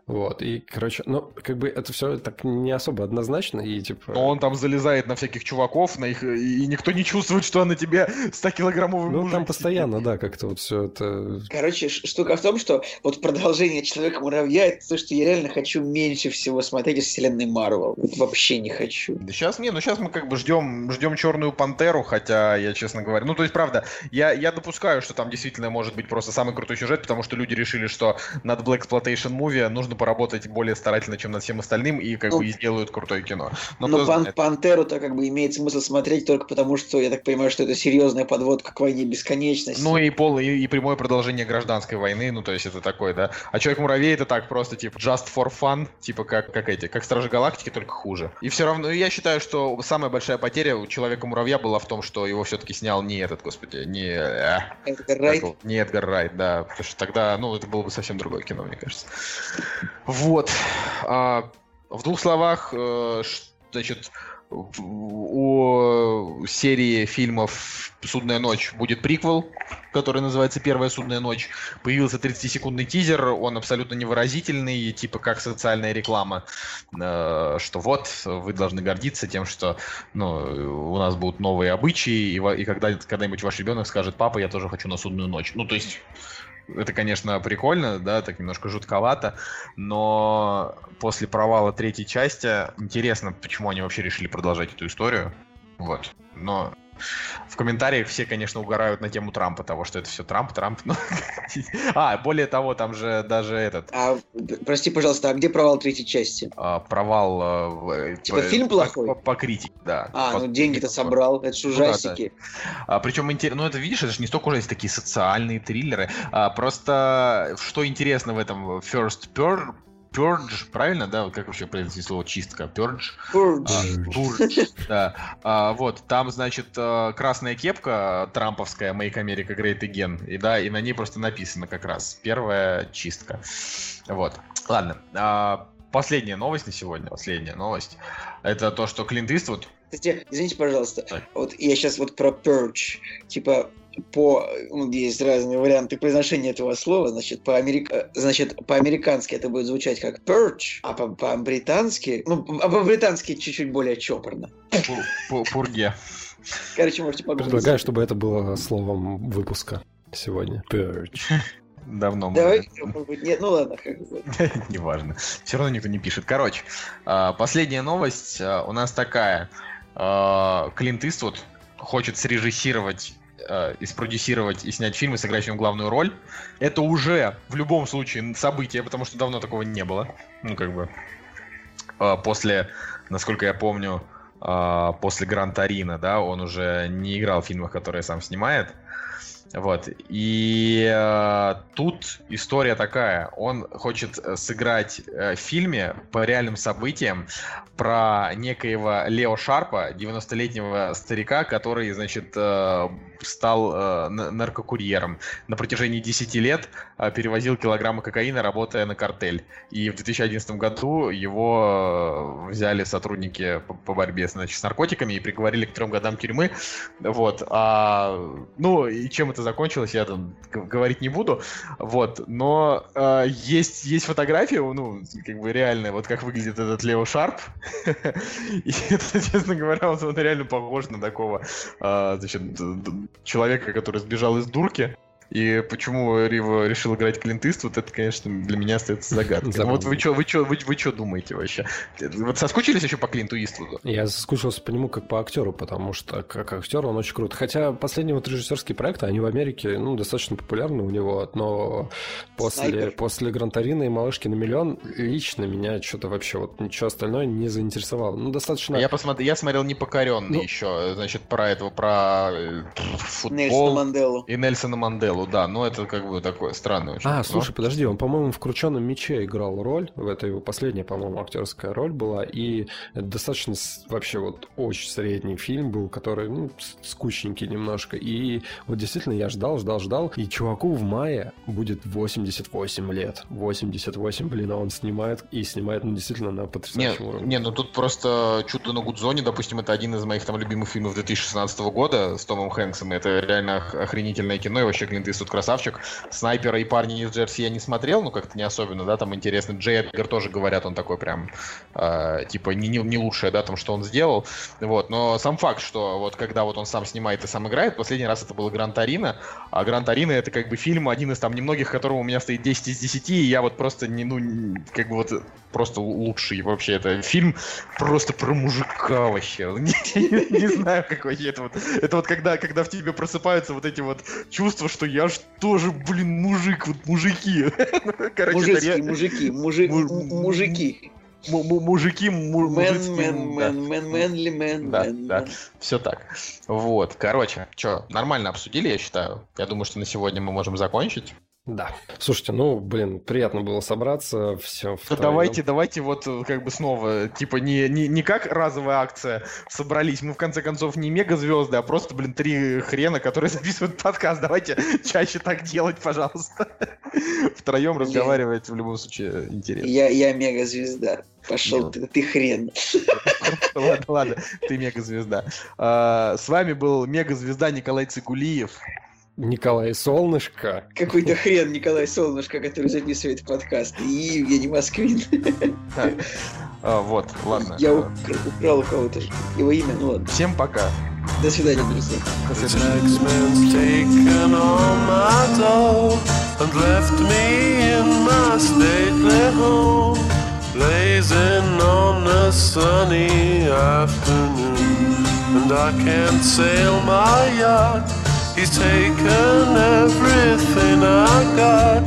вот, и, короче, ну, как бы это все так не особо однозначно, и типа... Но он там залезает на всяких чуваков чуваков, на их, и никто не чувствует, что на тебе 100-килограммовый Ну, мужик. там постоянно, да, как-то вот все это... Короче, штука в том, что вот продолжение Человека-муравья, это то, что я реально хочу меньше всего смотреть из вселенной Марвел. Вот вообще не хочу. Да сейчас не, ну сейчас мы как бы ждем, ждем Черную Пантеру, хотя я, честно говоря, ну, то есть, правда, я, я допускаю, что там действительно может быть просто самый крутой сюжет, потому что люди решили, что над Black Exploitation Movie нужно поработать более старательно, чем над всем остальным, и как ну, бы и сделают крутое кино. Но, но Пан Пантеру-то как бы имеет имеет смысл смотреть только потому, что я так понимаю, что это серьезная подводка к войне бесконечности. Ну и пол, и, и прямое продолжение гражданской войны, ну то есть это такое, да. А Человек-муравей это так просто, типа, just for fun, типа как, как эти, как Стражи Галактики, только хуже. И все равно, я считаю, что самая большая потеря у Человека-муравья была в том, что его все-таки снял не этот, господи, не... Э, Эдгар Райт? Не Эдгар Райт, да, потому что тогда, ну, это было бы совсем другое кино, мне кажется. Вот. А, в двух словах, э, значит, у серии фильмов «Судная ночь» будет приквел, который называется «Первая судная ночь». Появился 30-секундный тизер, он абсолютно невыразительный, типа как социальная реклама, э, что вот, вы должны гордиться тем, что ну, у нас будут новые обычаи, и, и когда, когда-нибудь ваш ребенок скажет, папа, я тоже хочу на судную ночь. Ну, то есть это, конечно, прикольно, да, так немножко жутковато, но после провала третьей части интересно, почему они вообще решили продолжать эту историю. Вот. Но в комментариях все, конечно, угорают на тему Трампа, того, что это все Трамп, Трамп. Ну, а, более того, там же даже этот... А, прости, пожалуйста, а где провал третьей части? А, провал... Э, типа по, фильм плохой? По, по, по критике, да. А, по, ну деньги-то собрал, это же ужастики. Ну, да, да. А, причем, интересно, ну это, видишь, это же не столько уже такие социальные триллеры, а, просто что интересно в этом First Purge, Purge, правильно, да? Как вообще произнести слово чистка? Purge? Purge. А, purge да. А, вот, там, значит, э, красная кепка трамповская Make America Great Again. И да, и на ней просто написано как раз первая чистка. Вот. Ладно. А, последняя новость на сегодня, последняя новость. Это то, что Клинт Иствуд кстати, извините, пожалуйста, так. вот я сейчас вот про Purge. Типа, по ну, есть разные варианты произношения этого слова, значит, по америка, значит, по-американски это будет звучать как purge, а по-британски, ну, а по-британски чуть-чуть более чопорно. Пурге. Короче, можете погуглить. Предлагаю, чтобы это было словом выпуска сегодня. Purge. Давно Давай, нет, ну ладно, как бы. Неважно. Все равно никто не пишет. Короче, а, последняя новость а, у нас такая. А, Клинт Иствуд хочет срежиссировать э, и спродюсировать и снять фильм и сыграть в нем главную роль. Это уже в любом случае событие, потому что давно такого не было. Ну, как бы. Э, после, насколько я помню, э, после Гран Тарина, да, он уже не играл в фильмах, которые сам снимает. Вот. И э, тут история такая. Он хочет сыграть э, в фильме по реальным событиям про некоего Лео Шарпа, 90-летнего старика, который, значит, э, стал э, наркокурьером. На протяжении 10 лет э, перевозил килограммы кокаина, работая на картель. И в 2011 году его э, взяли сотрудники по, по борьбе значит, с наркотиками и приговорили к трем годам тюрьмы. Вот. А, ну, и чем это закончилось, я там говорить не буду. Вот. Но э, есть, есть фотография, ну, как бы реальная, вот как выглядит этот Лео Шарп. И это, честно говоря, он реально похож на такого, э, значит, человека, который сбежал из дурки. И почему Рива решил играть Клинт Иствуд, это, конечно, для меня остается загадкой. Ну, вот вы что вы чё, вы, вы чё думаете вообще? Вот соскучились еще по Клинту Иствуду? Я соскучился по нему как по актеру, потому что как актер он очень крут. Хотя последние вот режиссерские проекты, они в Америке, ну, достаточно популярны у него, но после, после Грантарина и Малышки на миллион лично меня что-то вообще вот ничего остальное не заинтересовало. Ну, достаточно... Я посмотрел, я смотрел непокоренный ну... еще, значит, про этого, про э, футбол. Нельсона Манделу. И Нельсона Манделу делу, да, но это как бы такое странное очень. А, но... слушай, подожди, он, по-моему, в «Крученном мече» играл роль, в это его последняя, по-моему, актерская роль была, и достаточно вообще вот очень средний фильм был, который, ну, скучненький немножко, и вот действительно я ждал, ждал, ждал, и чуваку в мае будет 88 лет, 88, блин, а он снимает, и снимает, ну, действительно на потрясающем не, уровне. Не, ну тут просто «Чудо на Гудзоне», допустим, это один из моих там любимых фильмов 2016 года с Томом Хэнксом, это реально охренительное кино, и вообще Клинт Иствуд красавчик. Снайпера и парни из Джерси я не смотрел, ну как-то не особенно, да, там интересно. Джей Эдгар тоже говорят, он такой прям, э, типа, не, не, не лучшее, да, там, что он сделал. Вот, но сам факт, что вот когда вот он сам снимает и сам играет, последний раз это был Гран Тарина, а Гран Тарина это как бы фильм, один из там немногих, которого у меня стоит 10 из 10, и я вот просто не, ну, как бы вот просто лучший вообще. Это фильм просто про мужика вообще. Не, не знаю, какой это вот. Это вот когда, когда в тебе просыпаются вот эти вот чувства, что я ж тоже, блин, мужик, вот мужики. Короче, Мужицкие, мужики, мужи, мужики. Мужики, мужики. Мэн, мэн, мэн, мэнли, мэн, Да, да, все так. Вот, короче, что, нормально обсудили, я считаю. Я думаю, что на сегодня мы можем закончить. Да. Слушайте, ну, блин, приятно было собраться, все. Да давайте, давайте вот э, как бы снова, типа не, не, не как разовая акция собрались, мы в конце концов не мегазвезды, а просто, блин, три хрена, которые записывают подкаст. Давайте чаще так делать, пожалуйста. Втроем разговаривать в любом случае интересно. Я, я мегазвезда. Пошел ты, ты хрен. Ладно, ладно, ты мегазвезда. А, с вами был мегазвезда Николай Цигулиев. Николай Солнышко. Какой-то хрен Николай Солнышко, который записывает подкаст. И Евгений Москвин. А, вот, ладно. Я украл у кого-то его имя, ну ладно. Всем пока. До свидания, друзья. До свидания. blazing on a sunny afternoon, and I can't sail my yacht. He's taken everything I got.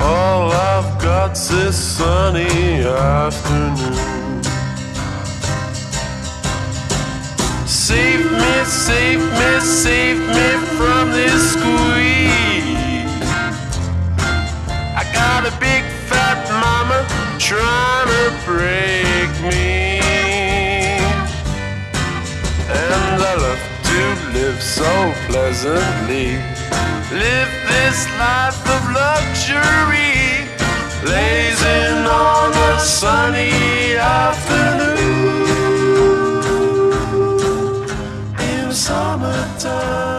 All I've got's this sunny afternoon. Save me, save me, save me from this squeeze. I got a big fat mama trying to break me. And I love live so pleasantly. Live this life of luxury, blazing on a sunny afternoon in summertime.